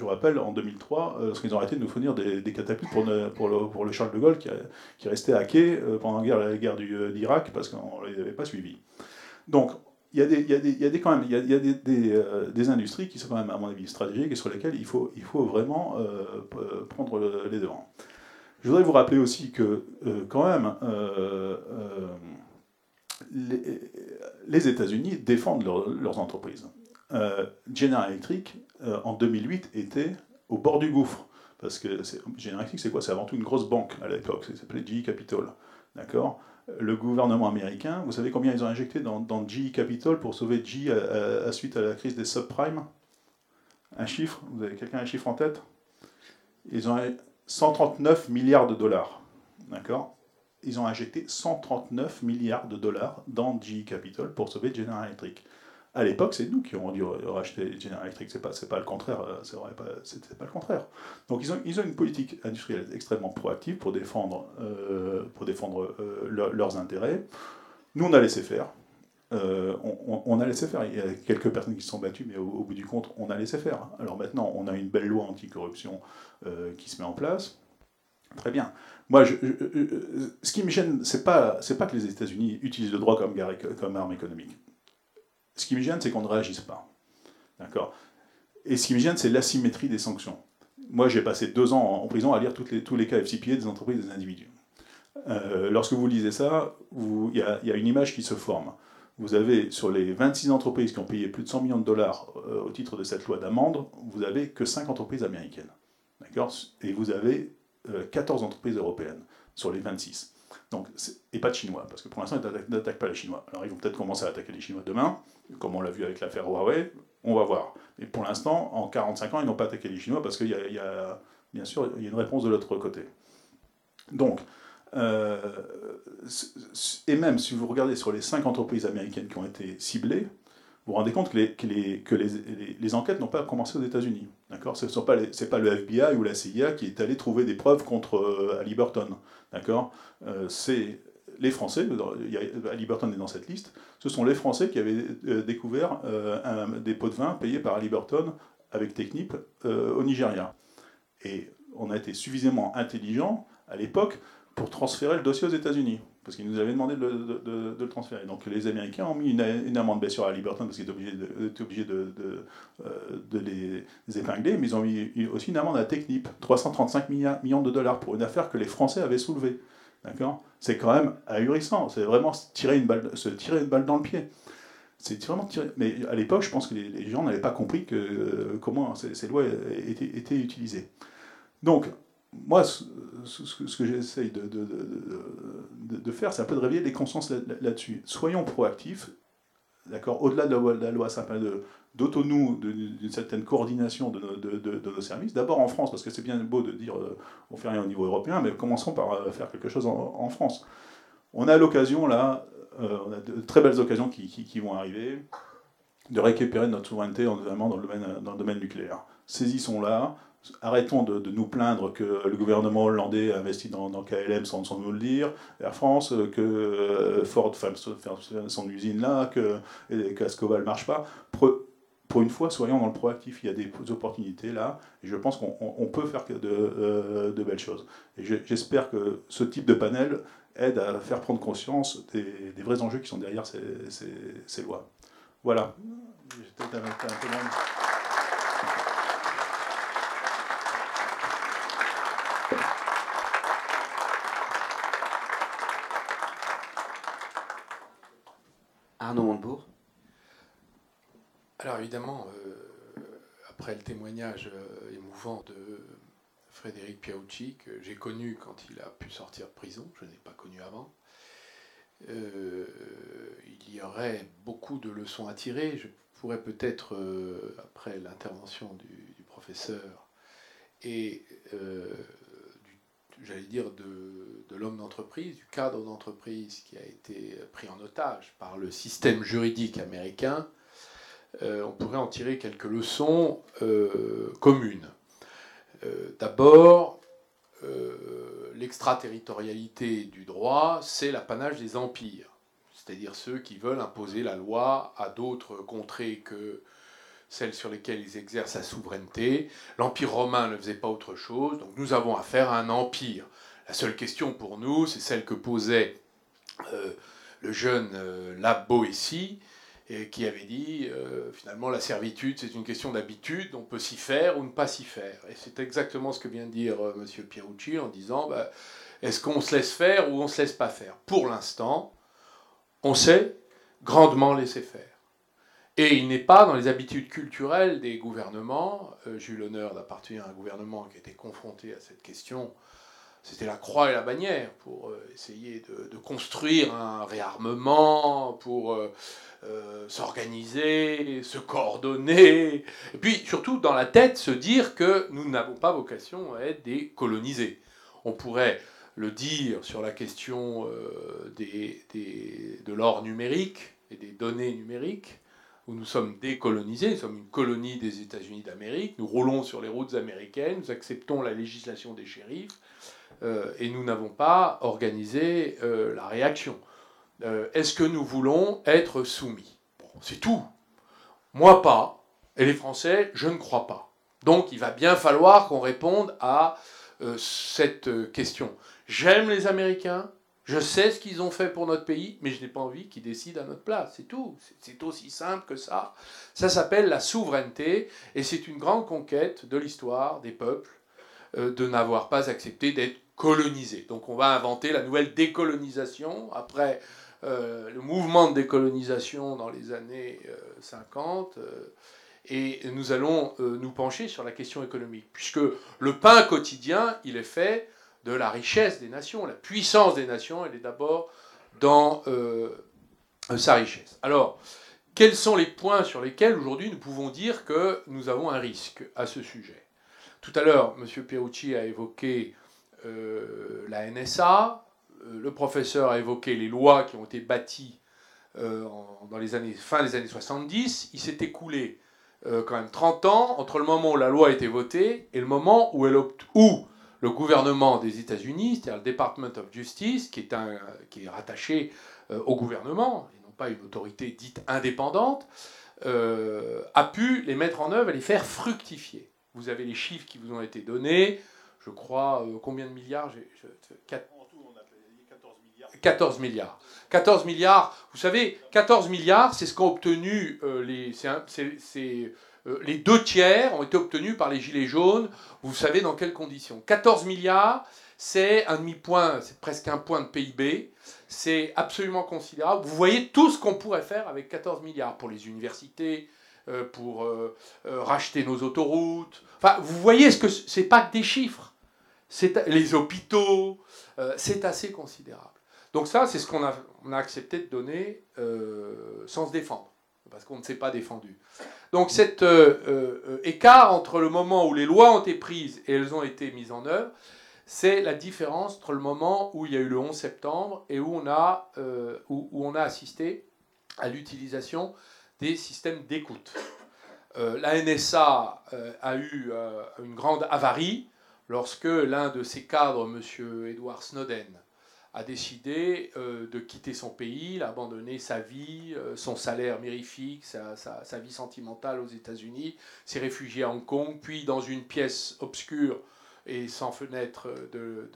vous rappelle, en 2003, euh, parce qu'ils ont arrêté de nous fournir des, catapultes pour, le, Charles de Gaulle qui, restait hacké euh, pendant la guerre, la guerre d'Irak parce qu'on ne les avait pas suivis. Donc, il y a, des, des, des des, des, des, industries qui sont quand même, à mon avis, stratégiques et sur lesquelles il faut vraiment prendre les devants. Je voudrais vous rappeler aussi que, quand même, les, États-Unis défendent leurs entreprises. Euh, General Electric, euh, en 2008, était au bord du gouffre. Parce que General Electric, c'est quoi? C'est avant tout une grosse banque à l'époque, ça s'appelait GE Capital. D'accord? Le gouvernement américain, vous savez combien ils ont injecté dans, GE Capital pour sauver GE à, suite à la crise des subprimes? Un chiffre? Vous avez quelqu'un un chiffre en tête? Ils ont 139 milliards de dollars. D'accord? Ils ont injecté 139 milliards de dollars dans GE Capital pour sauver General Electric. À l'époque, c'est nous qui avons dû racheter General Electric, c'est pas, pas le contraire, euh, c'était pas, pas le contraire. Donc ils ont, ils ont une politique industrielle extrêmement proactive pour défendre, euh, pour défendre euh, leurs intérêts. Nous, on a laissé faire. on, a laissé faire. Il y a quelques personnes qui se sont battues, mais au, au, bout du compte, on a laissé faire. Alors maintenant, on a une belle loi anticorruption qui se met en place. Très bien. Moi, ce qui me gêne, c'est pas, pas que les États-Unis utilisent le droit comme, arme économique. Ce qui me gêne, c'est qu'on ne réagisse pas. D'accord? Et ce qui me gêne, c'est l'asymétrie des sanctions. Moi, j'ai passé deux ans en prison à lire tous les cas FCPA des entreprises et des individus. Euh, lorsque vous lisez ça, il y, y, a une image qui se forme. Vous avez, sur les 26 entreprises qui ont payé plus de 100 millions de dollars euh, au titre de cette loi d'amende, vous avez que 5 entreprises américaines. D'accord? Et vous avez 14 euh, entreprises européennes sur les 26. Donc, et pas de Chinois, parce que pour l'instant, ils n'attaquent pas les Chinois. Alors, ils vont peut-être commencer à attaquer les Chinois demain, comme on l'a vu avec l'affaire Huawei, on va voir. Mais pour l'instant, en 45 ans, ils n'ont pas attaqué les Chinois, parce qu'il y, a, bien sûr, il y a une réponse de l'autre côté. Donc, euh, et même si vous regardez sur les 5 entreprises américaines qui ont été ciblées, vous vous rendez compte que les, enquêtes n'ont pas commencé aux États-Unis. Ce n'est pas, pas, le FBI ou la CIA qui est allé trouver des preuves contre euh, Ali. D'accord? Euh, C'est les Français, est dans cette liste, ce sont les Français qui avaient euh, découvert des pots de vin payés par Ali Burton avec Technip au Nigeria. Et on a été suffisamment intelligent à l'époque pour transférer le dossier aux États-Unis parce qu'ils nous avaient demandé de, le transférer. Donc les Américains ont mis une, amende bien sûr à Liberton parce qu'ils étaient obligés de, euh, les, épingler, mais ils ont mis aussi une amende à Technip, 335 millions de dollars pour une affaire que les Français avaient soulevée. D'accord? C'est quand même ahurissant, c'est vraiment tirer une balle, se tirer une balle dans le pied. C'est vraiment tirer... Mais à l'époque, je pense que les, gens n'avaient pas compris euh, comment ces, ces lois étaient, étaient utilisées. Donc, moi, ce, que j'essaye de, de, faire, c'est un peu de réveiller les consciences là-dessus. Soyons proactifs, d'accord, au-delà de la, loi simple de d'auto-nous, d'une certaine coordination de, nos services. D'abord en France, parce que c'est bien beau de dire euh, on fait rien au niveau européen, mais commençons par euh, faire quelque chose en, France. On a l'occasion là, euh, on a de très belles occasions qui, qui, vont arriver, de récupérer notre souveraineté, notamment dans le domaine, dans le domaine nucléaire. Saisissons-la, arrêtons de, nous plaindre que le gouvernement hollandais a investi dans, KLM sans, nous le dire, Air France, que Ford fait son usine là, que, qu'Ascoval ne marche pas. Pour, une fois, soyons dans le proactif. Il y a des opportunités là, et je pense qu'on peut faire de, de, belles choses. J'espère que ce type de panel aide à faire prendre conscience des, vrais enjeux qui sont derrière ces, ces lois. Voilà. Alors évidemment, euh, après le témoignage euh, émouvant de Frédéric Piaucci, que j'ai connu quand il a pu sortir de prison, je n'ai pas connu avant, euh, il y aurait beaucoup de leçons à tirer. Je pourrais peut-être, après l'intervention du, du, professeur et j'allais dire, de, de l'homme d'entreprise, du cadre d'entreprise qui a été pris en otage par le système juridique américain, euh, on pourrait en tirer quelques leçons euh, communes. Euh, d'abord, l'extraterritorialité du droit, c'est l'apanage des empires, c'est-à-dire ceux qui veulent imposer la loi à d'autres contrées que celles sur lesquelles ils exercent la souveraineté. L'Empire romain ne faisait pas autre chose, donc nous avons affaire à un empire. La seule question pour nous, c'est celle que posait euh, le jeune euh, Boétie, et qui avait dit euh, finalement la servitude c'est une question d'habitude, on peut s'y faire ou ne pas s'y faire. Et c'est exactement ce que vient de dire euh, M. Pierucci en disant bah, est-ce qu'on se laisse faire ou on ne se laisse pas faire? Pour l'instant, on sait grandement laisser faire. Et il n'est pas dans les habitudes culturelles des gouvernements. Euh, j'ai eu l'honneur d'appartenir à un gouvernement qui était confronté à cette question. C'était la croix et la bannière pour euh, essayer de, construire un réarmement, pour euh, s'organiser, se coordonner. Et puis surtout dans la tête se dire que nous n'avons pas vocation à être des colonisés. On pourrait le dire sur la question des, de l'or numérique et des données numériques où nous sommes décolonisés, nous sommes une colonie des États-Unis d'Amérique, nous roulons sur les routes américaines, nous acceptons la législation des shérifs, euh, et nous n'avons pas organisé euh, la réaction. Euh, est-ce que nous voulons être soumis? Bon, C'est tout. Moi pas, et les Français, je ne crois pas. Donc il va bien falloir qu'on réponde à cette question. J'aime les Américains, je sais ce qu'ils ont fait pour notre pays, mais je n'ai pas envie qu'ils décident à notre place. C'est tout. C'est aussi simple que ça. Ça s'appelle la souveraineté, et c'est une grande conquête de l'histoire des peuples euh, de n'avoir pas accepté d'être colonisés. Donc on va inventer la nouvelle décolonisation après euh, le mouvement de décolonisation dans les années 50. Euh, et nous allons nous pencher sur la question économique, puisque le pain quotidien, il est fait de la richesse des nations. La puissance des nations, elle est d'abord dans euh, sa richesse. Alors, quels sont les points sur lesquels aujourd'hui nous pouvons dire que nous avons un risque à ce sujet? Tout à l'heure, M. Perucci a évoqué euh, la NSA, euh, le professeur a évoqué les lois qui ont été bâties dans les années, fin des années 70. Il s'est écoulé quand même 30 ans entre le moment où la loi a été votée et le moment où, elle où le gouvernement des États-Unis, c'est-à-dire le Department of Justice, qui est, un, qui est rattaché euh, au gouvernement, et non pas une autorité dite indépendante, euh, a pu les mettre en œuvre et les faire fructifier. Vous avez les chiffres qui vous ont été donnés, je crois, euh, combien de milliards 14 milliards. 14 milliards. Vous savez, 14 milliards, c'est ce qu'ont obtenu les. C'est les deux tiers ont été obtenus par les Gilets jaunes. Vous savez dans quelles conditions 14 milliards, c'est un demi-point, c'est presque un point de PIB. C'est absolument considérable. Vous voyez tout ce qu'on pourrait faire avec 14 milliards pour les universités, euh, pour euh, racheter nos autoroutes. Enfin, vous voyez ce que c'est pas que des chiffres. Les hôpitaux. c'est assez considérable. Donc ça, c'est ce qu'on a, on a accepté de donner sans se défendre parce qu'on ne s'est pas défendu. Donc cet euh, euh, écart entre le moment où les lois ont été prises et elles ont été mises en œuvre, c'est la différence entre le moment où il y a eu le 11 septembre et où on a, euh, où, on a assisté à l'utilisation des systèmes d'écoute. la NSA a eu une grande avarie lorsque l'un de ses cadres, M. Edward Snowden, a décidé euh, de quitter son pays, d'abandonner sa vie, euh, son salaire mirifique, sa, vie sentimentale aux États-Unis, s'est réfugié à Hong Kong, puis dans une pièce obscure et sans fenêtre de,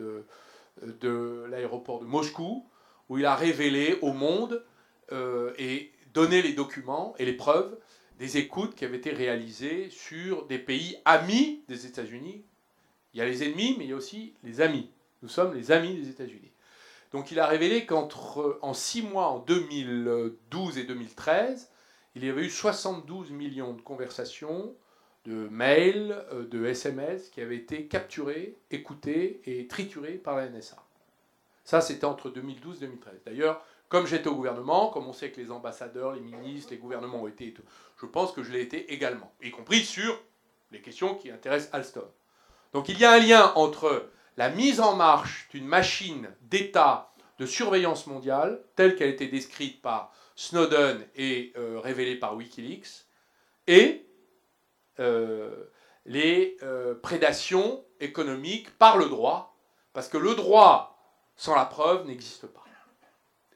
de, l'aéroport de Moscou, où il a révélé au monde euh, et donné les documents et les preuves des écoutes qui avaient été réalisées sur des pays amis des États-Unis. Il y a les ennemis, mais il y a aussi les amis. Nous sommes les amis des États-Unis. Donc il a révélé qu'entre en six mois, en 2012 et 2013, il y avait eu 72 millions de conversations, de mails, euh, de SMS qui avaient été capturés, écoutés et triturés par la NSA. Ça, c'était entre 2012 et 2013. D'ailleurs, comme j'étais au gouvernement, comme on sait que les ambassadeurs, les ministres, les gouvernements ont été, je pense que je l'ai été également, y compris sur les questions qui intéressent Alstom. Donc il y a un lien entre la mise en marche d'une machine d'État de surveillance mondiale, telle qu'elle été décrite par Snowden et euh, révélée par Wikileaks, et euh, les euh, prédations économiques par le droit, parce que le droit sans la preuve n'existe pas.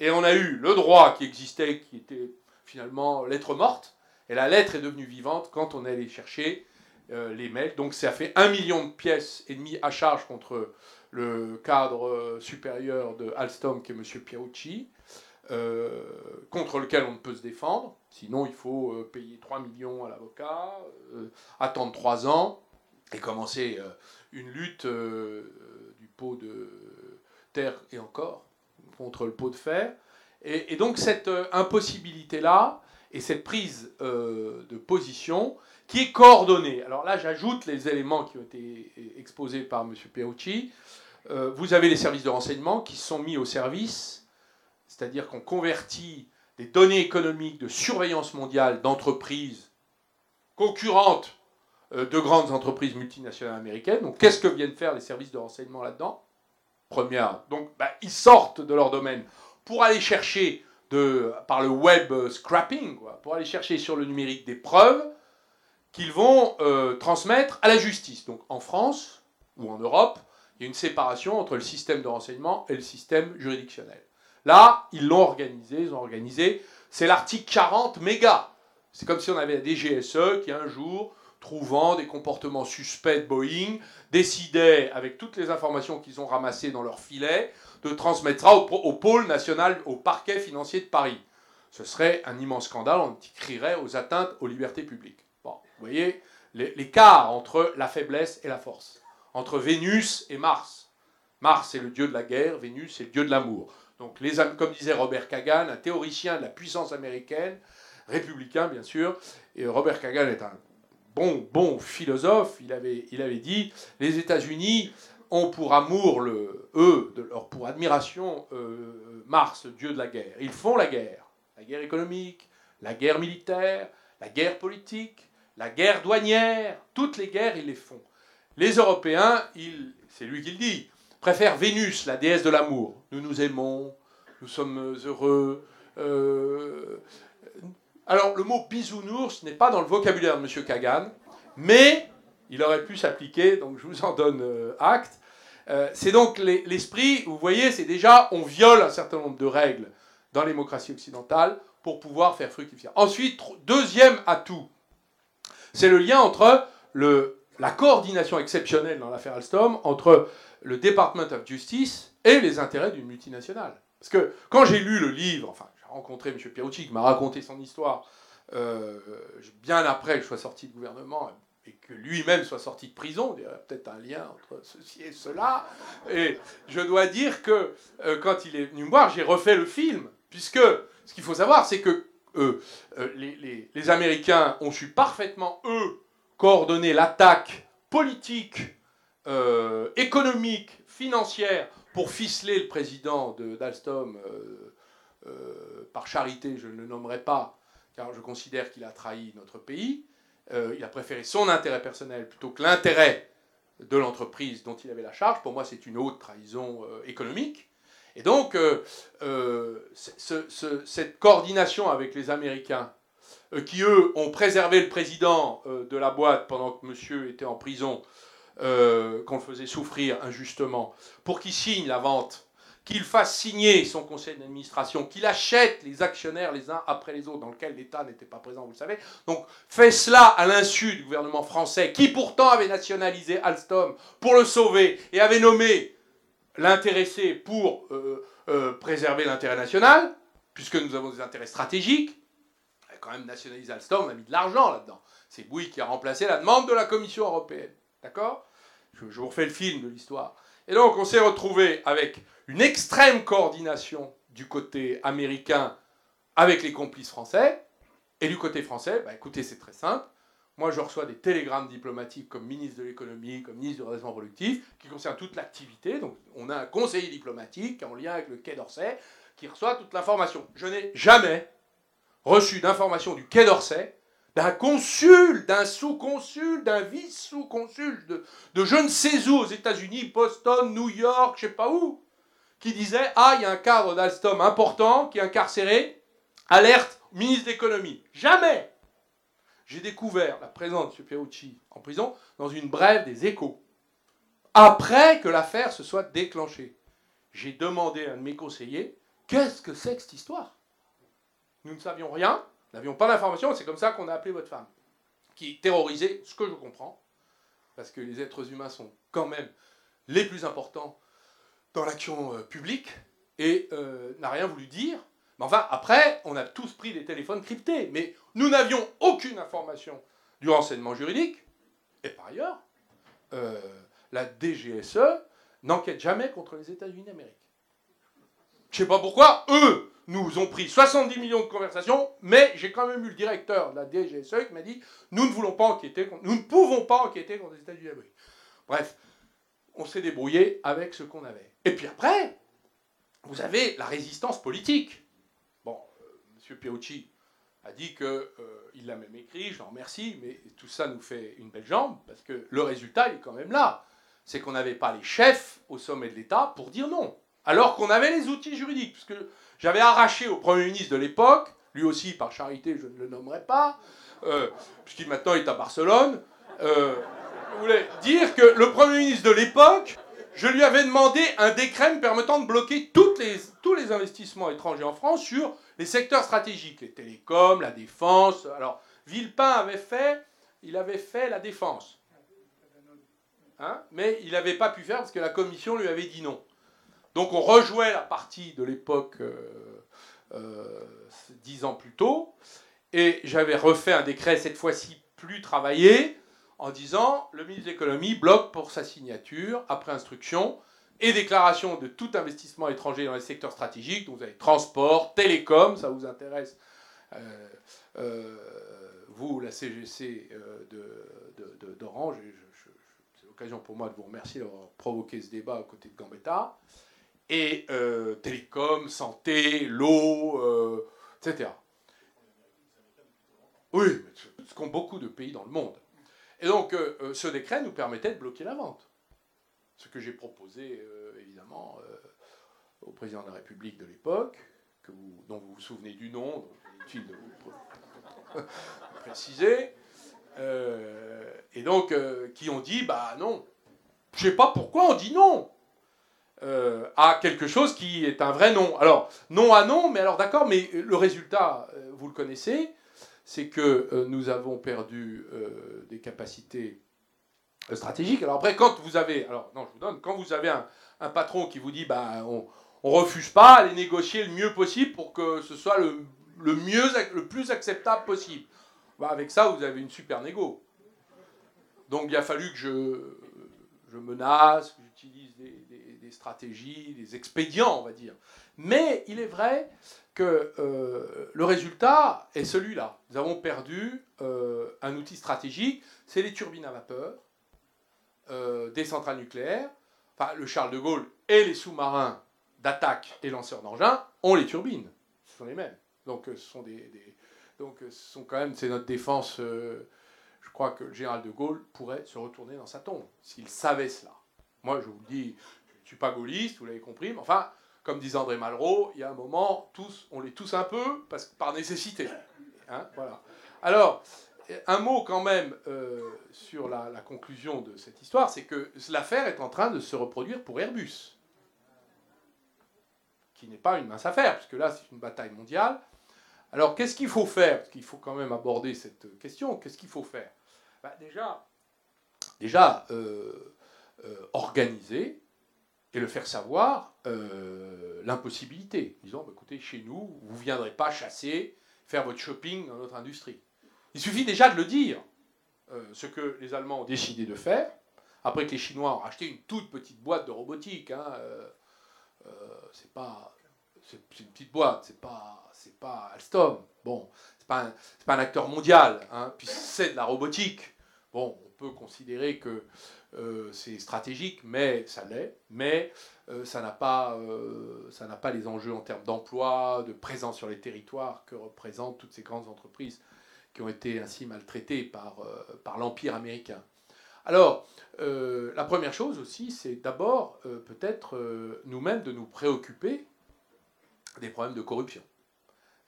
Et on a eu le droit qui existait, qui était finalement lettre morte, et la lettre est devenue vivante quand on est allé chercher les mails. Donc ça fait un million de pièces et demie à charge contre le cadre euh, supérieur de Alstom qui est M. Piaucci, euh, contre lequel on ne peut se défendre. Sinon, il faut payer 3 millions à l'avocat, attendre 3 ans et commencer une lutte du pot de terre et encore contre le pot de fer. Et, donc cette impossibilité-là et cette prise de position, qui est coordonné. Alors là, j'ajoute les éléments qui ont été exposés par M. Peucci. Euh, vous avez les services de renseignement qui sont mis au service, c'est-à-dire qu'on convertit des données économiques de surveillance mondiale d'entreprises concurrentes euh, de grandes entreprises multinationales américaines. Donc qu'est-ce que viennent faire les services de renseignement là-dedans? Première, donc bah, ils sortent de leur domaine pour aller chercher de, par le web scrapping, pour aller chercher sur le numérique des preuves qu'ils vont euh, transmettre à la justice. Donc en France ou en Europe, il y a une séparation entre le système de renseignement et le système juridictionnel. Là, ils l'ont organisé, ils ont organisé, c'est l'article 40 méga. C'est comme si on avait la DGSE qui un jour, trouvant des comportements suspects de Boeing, décidait, avec toutes les informations qu'ils ont ramassées dans leur filet, de transmettre ça au, pôle national, au parquet financier de Paris. Ce serait un immense scandale, on crierait aux atteintes aux libertés publiques. Vous voyez l'écart entre la faiblesse et la force, entre Vénus et Mars. Mars est le dieu de la guerre, Vénus est le dieu de l'amour. Donc, les, comme disait Robert Kagan, un théoricien de la puissance américaine, républicain bien sûr, et Robert Kagan est un bon, bon philosophe, il avait, il avait dit, les États-Unis ont pour amour, le, eux, pour admiration, euh, Mars, le dieu de la guerre. Ils font la guerre, la guerre économique, la guerre militaire, la guerre politique, la guerre douanière, toutes les guerres, ils les font. Les Européens, c'est lui qui le dit, préfèrent Vénus, la déesse de l'amour. Nous nous aimons, nous sommes heureux. Euh, alors, le mot bisounours n'est pas dans le vocabulaire de M. Kagan, mais il aurait pu s'appliquer, donc je vous en donne euh, acte. Euh, c'est donc l'esprit, vous voyez, c'est déjà, on viole un certain nombre de règles dans la démocratie occidentale pour pouvoir faire fructifier. Ensuite, deuxième atout, c'est le lien entre la coordination exceptionnelle dans l'affaire Alstom entre le Department of Justice et les intérêts d'une multinationale. Parce que quand j'ai lu le livre, enfin, j'ai rencontré M. Pierucci qui m'a raconté son histoire euh, bien après que je sois sorti de gouvernement et que lui-même soit sorti de prison, il y a peut-être un lien entre ceci et cela. Et je dois dire que euh, quand il est venu me voir, j'ai refait le film, puisque ce qu'il faut savoir, c'est que euh, les, Américains ont su parfaitement, eux, coordonner l'attaque politique, euh, économique, financière pour ficeler le président d'Alstom euh, par charité, je ne le nommerai pas, car je considère qu'il a trahi notre pays. il a préféré son intérêt personnel plutôt que l'intérêt de l'entreprise dont il avait la charge. Pour moi, c'est une haute trahison économique. Et donc, euh, euh, cette coordination avec les Américains euh, qui eux ont préservé le président de la boîte pendant que monsieur était en prison, qu'on le faisait souffrir injustement, pour qu'il signe la vente, qu'il fasse signer son conseil d'administration, qu'il achète les actionnaires les uns après les autres, dans lequel l'État n'était pas présent, vous le savez. Donc fait cela à l'insu du gouvernement français, qui pourtant avait nationalisé Alstom pour le sauver et avait nommé l'intéressé pour préserver l'intérêt national, puisque nous avons des intérêts stratégiques quand même nationalisé Alstom, on a mis de l'argent là-dedans. C'est Bouygues qui a remplacé la demande de la Commission européenne. D'accord? Je, vous refais le film de l'histoire. Et donc, on s'est retrouvé avec une extrême coordination du côté américain avec les complices français. Et du côté français, bah, écoutez, c'est très simple. Moi, je reçois des télégrammes diplomatiques comme ministre de l'économie, comme ministre du redressement productif, qui concernent toute l'activité. Donc, on a un conseiller diplomatique en lien avec le Quai d'Orsay qui reçoit toute l'information. Je n'ai jamais reçu d'informations du Quai d'Orsay, d'un consul, d'un sous-consul, d'un vice-sous-consul de, de, je ne sais où aux États-Unis, Boston, New York, je sais pas où, qui disait Ah, il y a un cadre d'Alstom important qui est incarcéré, alerte, ministre d'économie. Jamais J'ai découvert la présence de M. En prison dans une brève des échos, après que l'affaire se soit déclenchée. J'ai demandé à un de mes conseillers Qu'est-ce que c'est que cette histoire? Nous ne savions rien, n'avions pas d'informations, c'est comme ça qu'on a appelé votre femme, qui terrorisait, ce que je comprends, parce que les êtres humains sont quand même les plus importants dans l'action euh, publique, et euh, n'a rien voulu dire. Mais enfin, après, on a tous pris des téléphones cryptés, mais nous n'avions aucune information du renseignement juridique, et par ailleurs, euh, la DGSE n'enquête jamais contre les États-Unis d'Amérique. Je ne sais pas pourquoi, eux, nous ont pris 70 millions de conversations, mais j'ai quand même eu le directeur de la DGSE qui m'a dit nous ne voulons pas enquêter, nous ne pouvons pas enquêter contre les États-Unis d'Amérique. Bref, on s'est débrouillé avec ce qu'on avait. Et puis après, vous avez la résistance politique. M. Piaucci a dit qu'il euh, l'a même écrit, je l'en remercie, mais tout ça nous fait une belle jambe, parce que le résultat est quand même là. C'est qu'on n'avait pas les chefs au sommet de l'État pour dire non, alors qu'on avait les outils juridiques. Parce que j'avais arraché au Premier ministre de l'époque, lui aussi par charité, je ne le nommerai pas, euh, puisqu'il maintenant est à Barcelone, euh, dire que le Premier ministre de l'époque, je lui avais demandé un décret me permettant de bloquer les, tous les investissements étrangers en France sur les secteurs stratégiques, les télécoms, la défense. Alors, Villepin avait fait, il avait fait la défense. Hein, mais il n'avait pas pu faire parce que la commission lui avait dit non. Donc on rejouait la partie de l'époque euh, euh, dix ans plus tôt, et j'avais refait un décret cette fois-ci plus travaillé, en disant le ministre de l'économie bloque pour sa signature, après instruction, et déclaration de tout investissement étranger dans les secteurs stratégiques, donc vous avez transport, télécom, ça vous intéresse, euh, vous, la CGC d'Orange, c'est l'occasion pour moi de vous remercier d'avoir provoqué ce débat aux côtés de Gambetta et euh, télécom, santé, l'eau, euh, etc. Oui, ce qu'ont beaucoup de pays dans le monde. Et donc, euh, ce décret nous permettait de bloquer la vente. Ce que j'ai proposé, évidemment, au président de la République de l'époque, dont vous vous souvenez du nom, inutile de vous préciser, et donc, qui ont dit, bah non, je ne sais pas pourquoi on dit non. Euh, à quelque chose qui est un vrai non. Alors, non à non, mais alors d'accord, mais le résultat, euh, vous le connaissez, c'est que euh, nous avons perdu des capacités stratégiques. Alors après, quand vous avez, alors non, je vous donne, quand vous avez un, patron qui vous dit, bah, on, on refuse pas, allez négocier le mieux possible pour que ce soit le, le mieux, le plus acceptable possible. Bah, avec ça, vous avez une super négo. Donc il a fallu que je, je menace, que j'utilise des, stratégies, des expédients, on va dire. Mais il est vrai que euh, le résultat est celui-là. Nous avons perdu euh, un outil stratégique, c'est les turbines à vapeur, euh, des centrales nucléaires. Enfin, le Charles de Gaulle et les sous-marins d'attaque et lanceurs d'engins ont les turbines. Ce sont les mêmes. Donc, ce sont des, donc, ce sont quand même, c'est notre défense. je crois que le général de Gaulle pourrait se retourner dans sa tombe s'il savait cela. Moi, je vous le dis, je ne suis pas gaulliste, vous l'avez compris, mais enfin, comme disait André Malraux, il y a un moment, tous, on l'est tous un peu, parce, par nécessité. Hein, voilà. Alors, un mot quand même euh, sur la, conclusion de cette histoire, c'est que l'affaire est en train de se reproduire pour Airbus, qui n'est pas une mince affaire, puisque là c'est une bataille mondiale. Alors qu'est-ce qu'il faut faire? Parce qu'il faut quand même aborder cette question. Qu'est-ce qu'il faut faire? Bah, Déjà, euh, euh, organiser et le faire savoir l'impossibilité. Disons, bah, écoutez, chez nous, vous ne viendrez pas chasser, faire votre shopping dans notre industrie. Il suffit déjà de le dire, euh, ce que les Allemands ont décidé de faire, après que les Chinois ont racheté une toute petite boîte de robotique. Hein, euh, euh, c'est pas. Une petite boîte, c'est pas, pas Alstom. Bon, c'est pas, un, pas un acteur mondial, hein, puis c'est de la robotique. Bon, on peut considérer que c'est stratégique, mais ça l'est. Mais ça n'a pas, ça n'a pas les enjeux en termes d'emploi, de présence sur les territoires que représentent toutes ces grandes entreprises qui ont été ainsi maltraités par, euh, par l'Empire américain. Alors, euh, la première chose aussi, c'est d'abord euh, peut-être nous-mêmes de nous préoccuper des problèmes de corruption.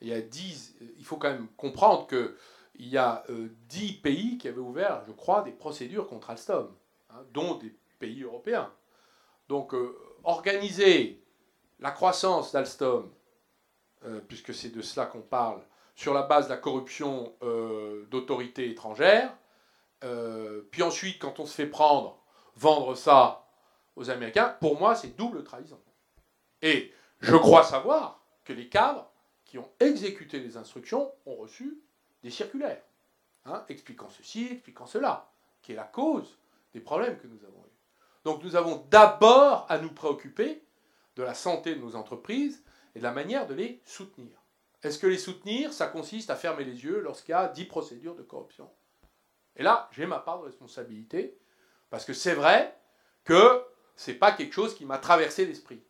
Il, y a il faut quand même comprendre qu'il y a dix pays qui avaient ouvert, je crois, des procédures contre Alstom, hein, dont des pays européens. Donc, organiser la croissance d'Alstom, puisque c'est de cela qu'on parle, sur la base de la corruption euh, d'autorités étrangères. Euh, puis ensuite, quand on se fait prendre, vendre ça aux Américains, pour moi, c'est double trahison. Et je crois savoir que les cadres qui ont exécuté les instructions ont reçu des circulaires, hein, expliquant ceci, expliquant cela, qui est la cause des problèmes que nous avons eus. Donc nous avons d'abord à nous préoccuper de la santé de nos entreprises et de la manière de les soutenir. Est-ce que les soutenir, ça consiste à fermer les yeux lorsqu'il y a 10 procédures de corruption? Et là, j'ai ma part de responsabilité, parce que c'est vrai que ce n'est pas quelque chose qui m'a traversé l'esprit.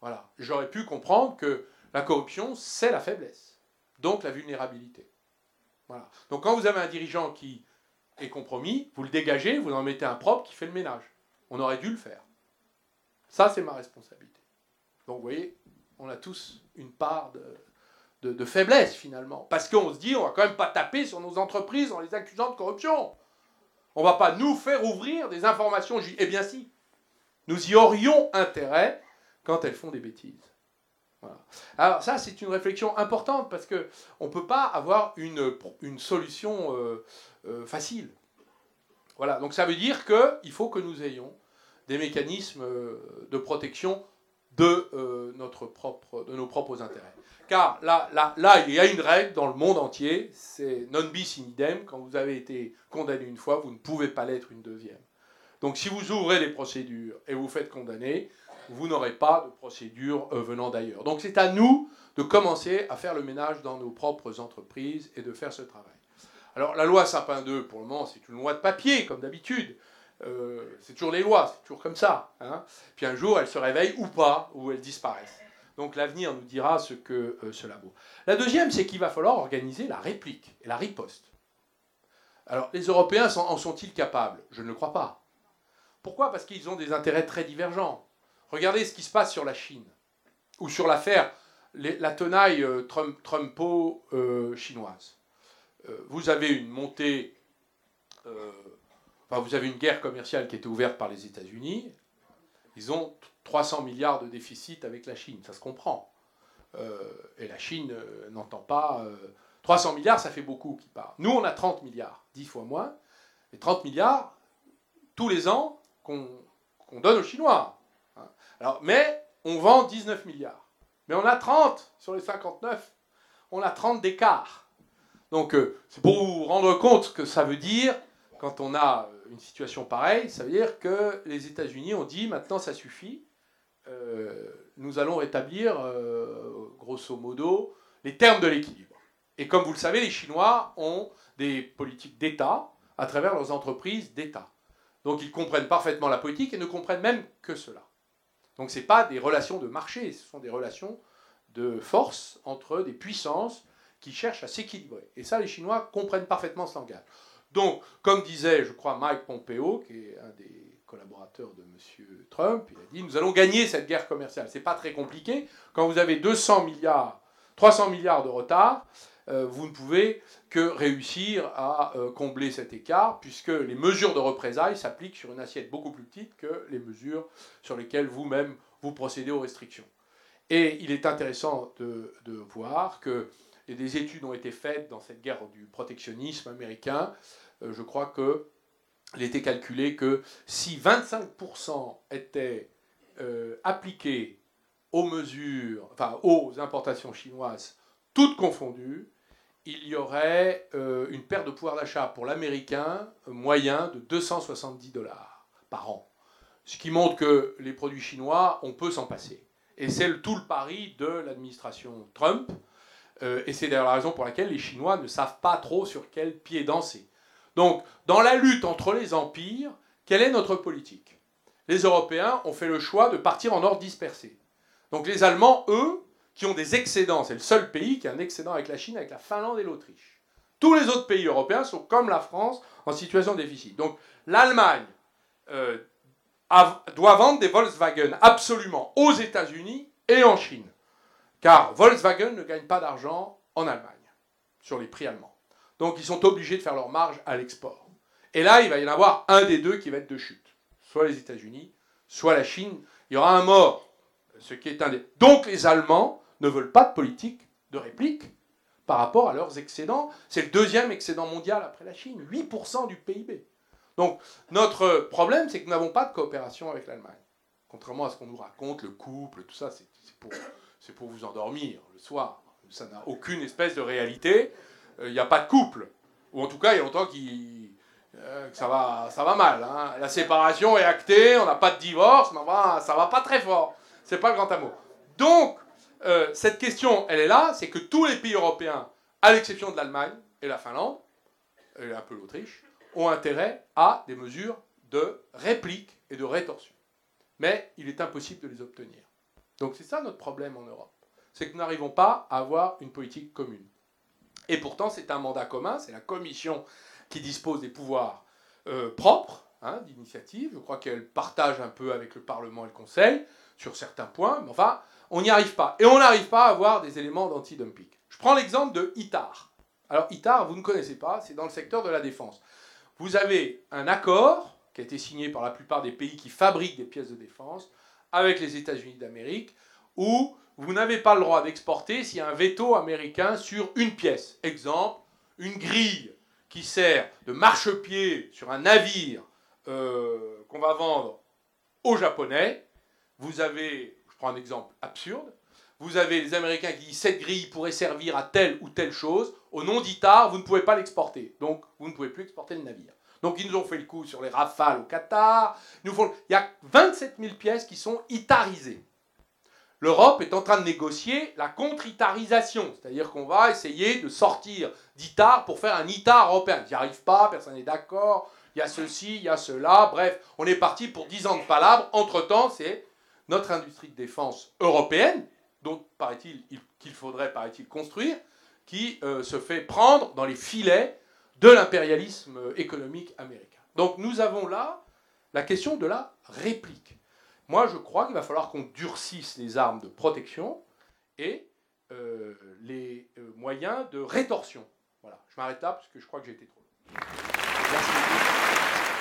Voilà. J'aurais pu comprendre que la corruption, c'est la faiblesse, donc la vulnérabilité. Voilà. Donc quand vous avez un dirigeant qui est compromis, vous le dégagez, vous en mettez un propre qui fait le ménage. On aurait dû le faire. Ça, c'est ma responsabilité. Donc vous voyez, on a tous une part de, de, faiblesse finalement. Parce qu'on se dit, on va quand même pas taper sur nos entreprises en les accusant de corruption. On va pas nous faire ouvrir des informations. Eh bien si, nous y aurions intérêt quand elles font des bêtises. Alors ça, c'est une réflexion importante parce que on peut pas avoir une, une solution euh, euh, facile. Voilà, donc ça veut dire qu'il faut que nous ayons des mécanismes euh, de protection de, notre propre, de nos propres intérêts. Car là, là, là, il y a une règle dans le monde entier, c'est non bis in idem. Quand vous avez été condamné une fois, vous ne pouvez pas l'être une deuxième. Donc si vous ouvrez les procédures et vous faites condamner, vous n'aurez pas de procédure euh, venant d'ailleurs. Donc c'est à nous de commencer à faire le ménage dans nos propres entreprises et de faire ce travail. Alors la loi Sapin 2, pour le moment, c'est une loi de papier, comme d'habitude. Euh, c'est toujours les lois, c'est toujours comme ça. Hein. Puis un jour, elles se réveillent ou pas, ou elles disparaissent. Donc l'avenir nous dira ce que euh, cela vaut. La deuxième, c'est qu'il va falloir organiser la réplique et la riposte. Alors les Européens en sont-ils capables? Je ne le crois pas. Pourquoi? Parce qu'ils ont des intérêts très divergents. Regardez ce qui se passe sur la Chine, ou sur l'affaire, la tenaille euh, Trumpo-chinoise. Vous avez une montée, vous avez une guerre commerciale qui était ouverte par les États-Unis. Ils ont 300 milliards de déficit avec la Chine, ça se comprend. Euh, et la Chine euh, n'entend pas. 300 euh, milliards, ça fait beaucoup qui part. Nous, on a 30 milliards, 10 fois moins. Et 30 milliards, tous les ans, qu'on donne aux Chinois. Hein. Alors, mais on vend 19 milliards. Mais on a 30 sur les 59. On a 30 d'écart. Donc, c'est pour vous rendre compte ce que ça veut dire quand on a une situation pareille. Ça veut dire que les États-Unis ont dit maintenant ça suffit. Euh, nous allons rétablir, euh, grosso modo, les termes de l'équilibre. Et comme vous le savez, les Chinois ont des politiques d'État à travers leurs entreprises d'État. Donc ils comprennent parfaitement la politique et ne comprennent même que cela. Donc ce pas des relations de marché, ce sont des relations de force entre des puissances qui cherchent à s'équilibrer. Et ça, les Chinois comprennent parfaitement ce langage. Donc, comme disait, je crois, Mike Pompeo, qui est un des collaborateur de M. Trump, il a dit nous allons gagner cette guerre commerciale. C'est pas très compliqué. Quand vous avez 200 milliards, 300 milliards de retard, euh, vous ne pouvez que réussir à euh, combler cet écart, puisque les mesures de représailles s'appliquent sur une assiette beaucoup plus petite que les mesures sur lesquelles vous-même vous procédez aux restrictions. Et il est intéressant de voir que des études ont été faites dans cette guerre du protectionnisme américain. Euh, je crois qu'il était calculé que si 25% étaient appliqués aux mesures, enfin aux importations chinoises, toutes confondues, il y aurait euh, une perte de pouvoir d'achat pour l'Américain euh, moyen de 270 dollars par an. Ce qui montre que les produits chinois, on peut s'en passer. Et c'est tout le pari de l'administration Trump. Euh, et c'est d'ailleurs la raison pour laquelle les Chinois ne savent pas trop sur quel pied danser. Donc, dans la lutte entre les empires, quelle est notre politique? Les Européens ont fait le choix de partir en ordre dispersé. Donc les Allemands, eux, qui ont des excédents. C'est le seul pays qui a un excédent avec la Chine, avec la Finlande et l'Autriche. Tous les autres pays européens sont comme la France en situation de déficit. Donc l'Allemagne euh, doit vendre des Volkswagen absolument aux États-Unis et en Chine. Car Volkswagen ne gagne pas d'argent en Allemagne sur les prix allemands. Donc ils sont obligés de faire leur marge à l'export. Et là, il va y en avoir un des deux qui va être de chute. Soit les États-Unis, soit la Chine. Il y aura un mort. Ce qui est. Donc les Allemands ne veulent pas de politique de réplique par rapport à leurs excédents. C'est le deuxième excédent mondial après la Chine, 8% du PIB. Donc notre problème, c'est que nous n'avons pas de coopération avec l'Allemagne. Contrairement à ce qu'on nous raconte, le couple, tout ça, c'est pour, pour, vous endormir le soir. Ça n'a aucune espèce de réalité. Euh, il n'y a pas de couple. Ou en tout cas, il y a longtemps euh, que ça va, ça va mal. Hein. La séparation est actée, on n'a pas de divorce, mais ça va pas très fort. C'est pas le grand amour. Donc, euh, cette question, elle est là, c'est que tous les pays européens, à l'exception de l'Allemagne et la Finlande, et un peu l'Autriche, ont intérêt à des mesures de réplique et de rétorsion. Mais il est impossible de les obtenir. Donc c'est ça notre problème en Europe. C'est que nous n'arrivons pas à avoir une politique commune. Et pourtant, c'est un mandat commun, c'est la Commission qui dispose des pouvoirs euh, propres hein, d'initiative. Je crois qu'elle partage un peu avec le Parlement et le Conseil sur certains points, mais enfin, on n'y arrive pas. Et on n'arrive pas à avoir des éléments d'anti-dumping. Je prends l'exemple de ITAR. Alors ITAR, vous ne connaissez pas, c'est dans le secteur de la défense. Vous avez un accord qui a été signé par la plupart des pays qui fabriquent des pièces de défense avec les États-Unis d'Amérique, où vous n'avez pas le droit d'exporter s'il y a un veto américain sur une pièce. Exemple, une grille qui sert de marchepied sur un navire euh, qu'on va vendre aux Japonais. Vous avez prends un exemple absurde. Vous avez les Américains qui disent cette grille pourrait servir à telle ou telle chose. Au nom d'ITAR, vous ne pouvez pas l'exporter. Donc, vous ne pouvez plus exporter le navire. Donc, ils nous ont fait le coup sur les rafales au Qatar. nous. Il y a 27 000 pièces qui sont itarisées. L'Europe est en train de négocier la contre-itarisation, c'est-à-dire qu'on va essayer de sortir d'ITAR pour faire un ITAR européen. J'y arrive pas, personne n'est d'accord, il y a ceci, il y a cela, bref, on est parti pour 10 ans de palabres. Entre-temps, c'est notre industrie de défense européenne, dont paraît-il qu'il faudrait, paraît-il, construire, qui euh, se fait prendre dans les filets de l'impérialisme économique américain. Donc nous avons là la question de la réplique. Moi, je crois qu'il va falloir qu'on durcisse les armes de protection et euh, les euh, moyens de rétorsion. Voilà, je m'arrête là parce que je crois que j'ai été trop. Merci beaucoup.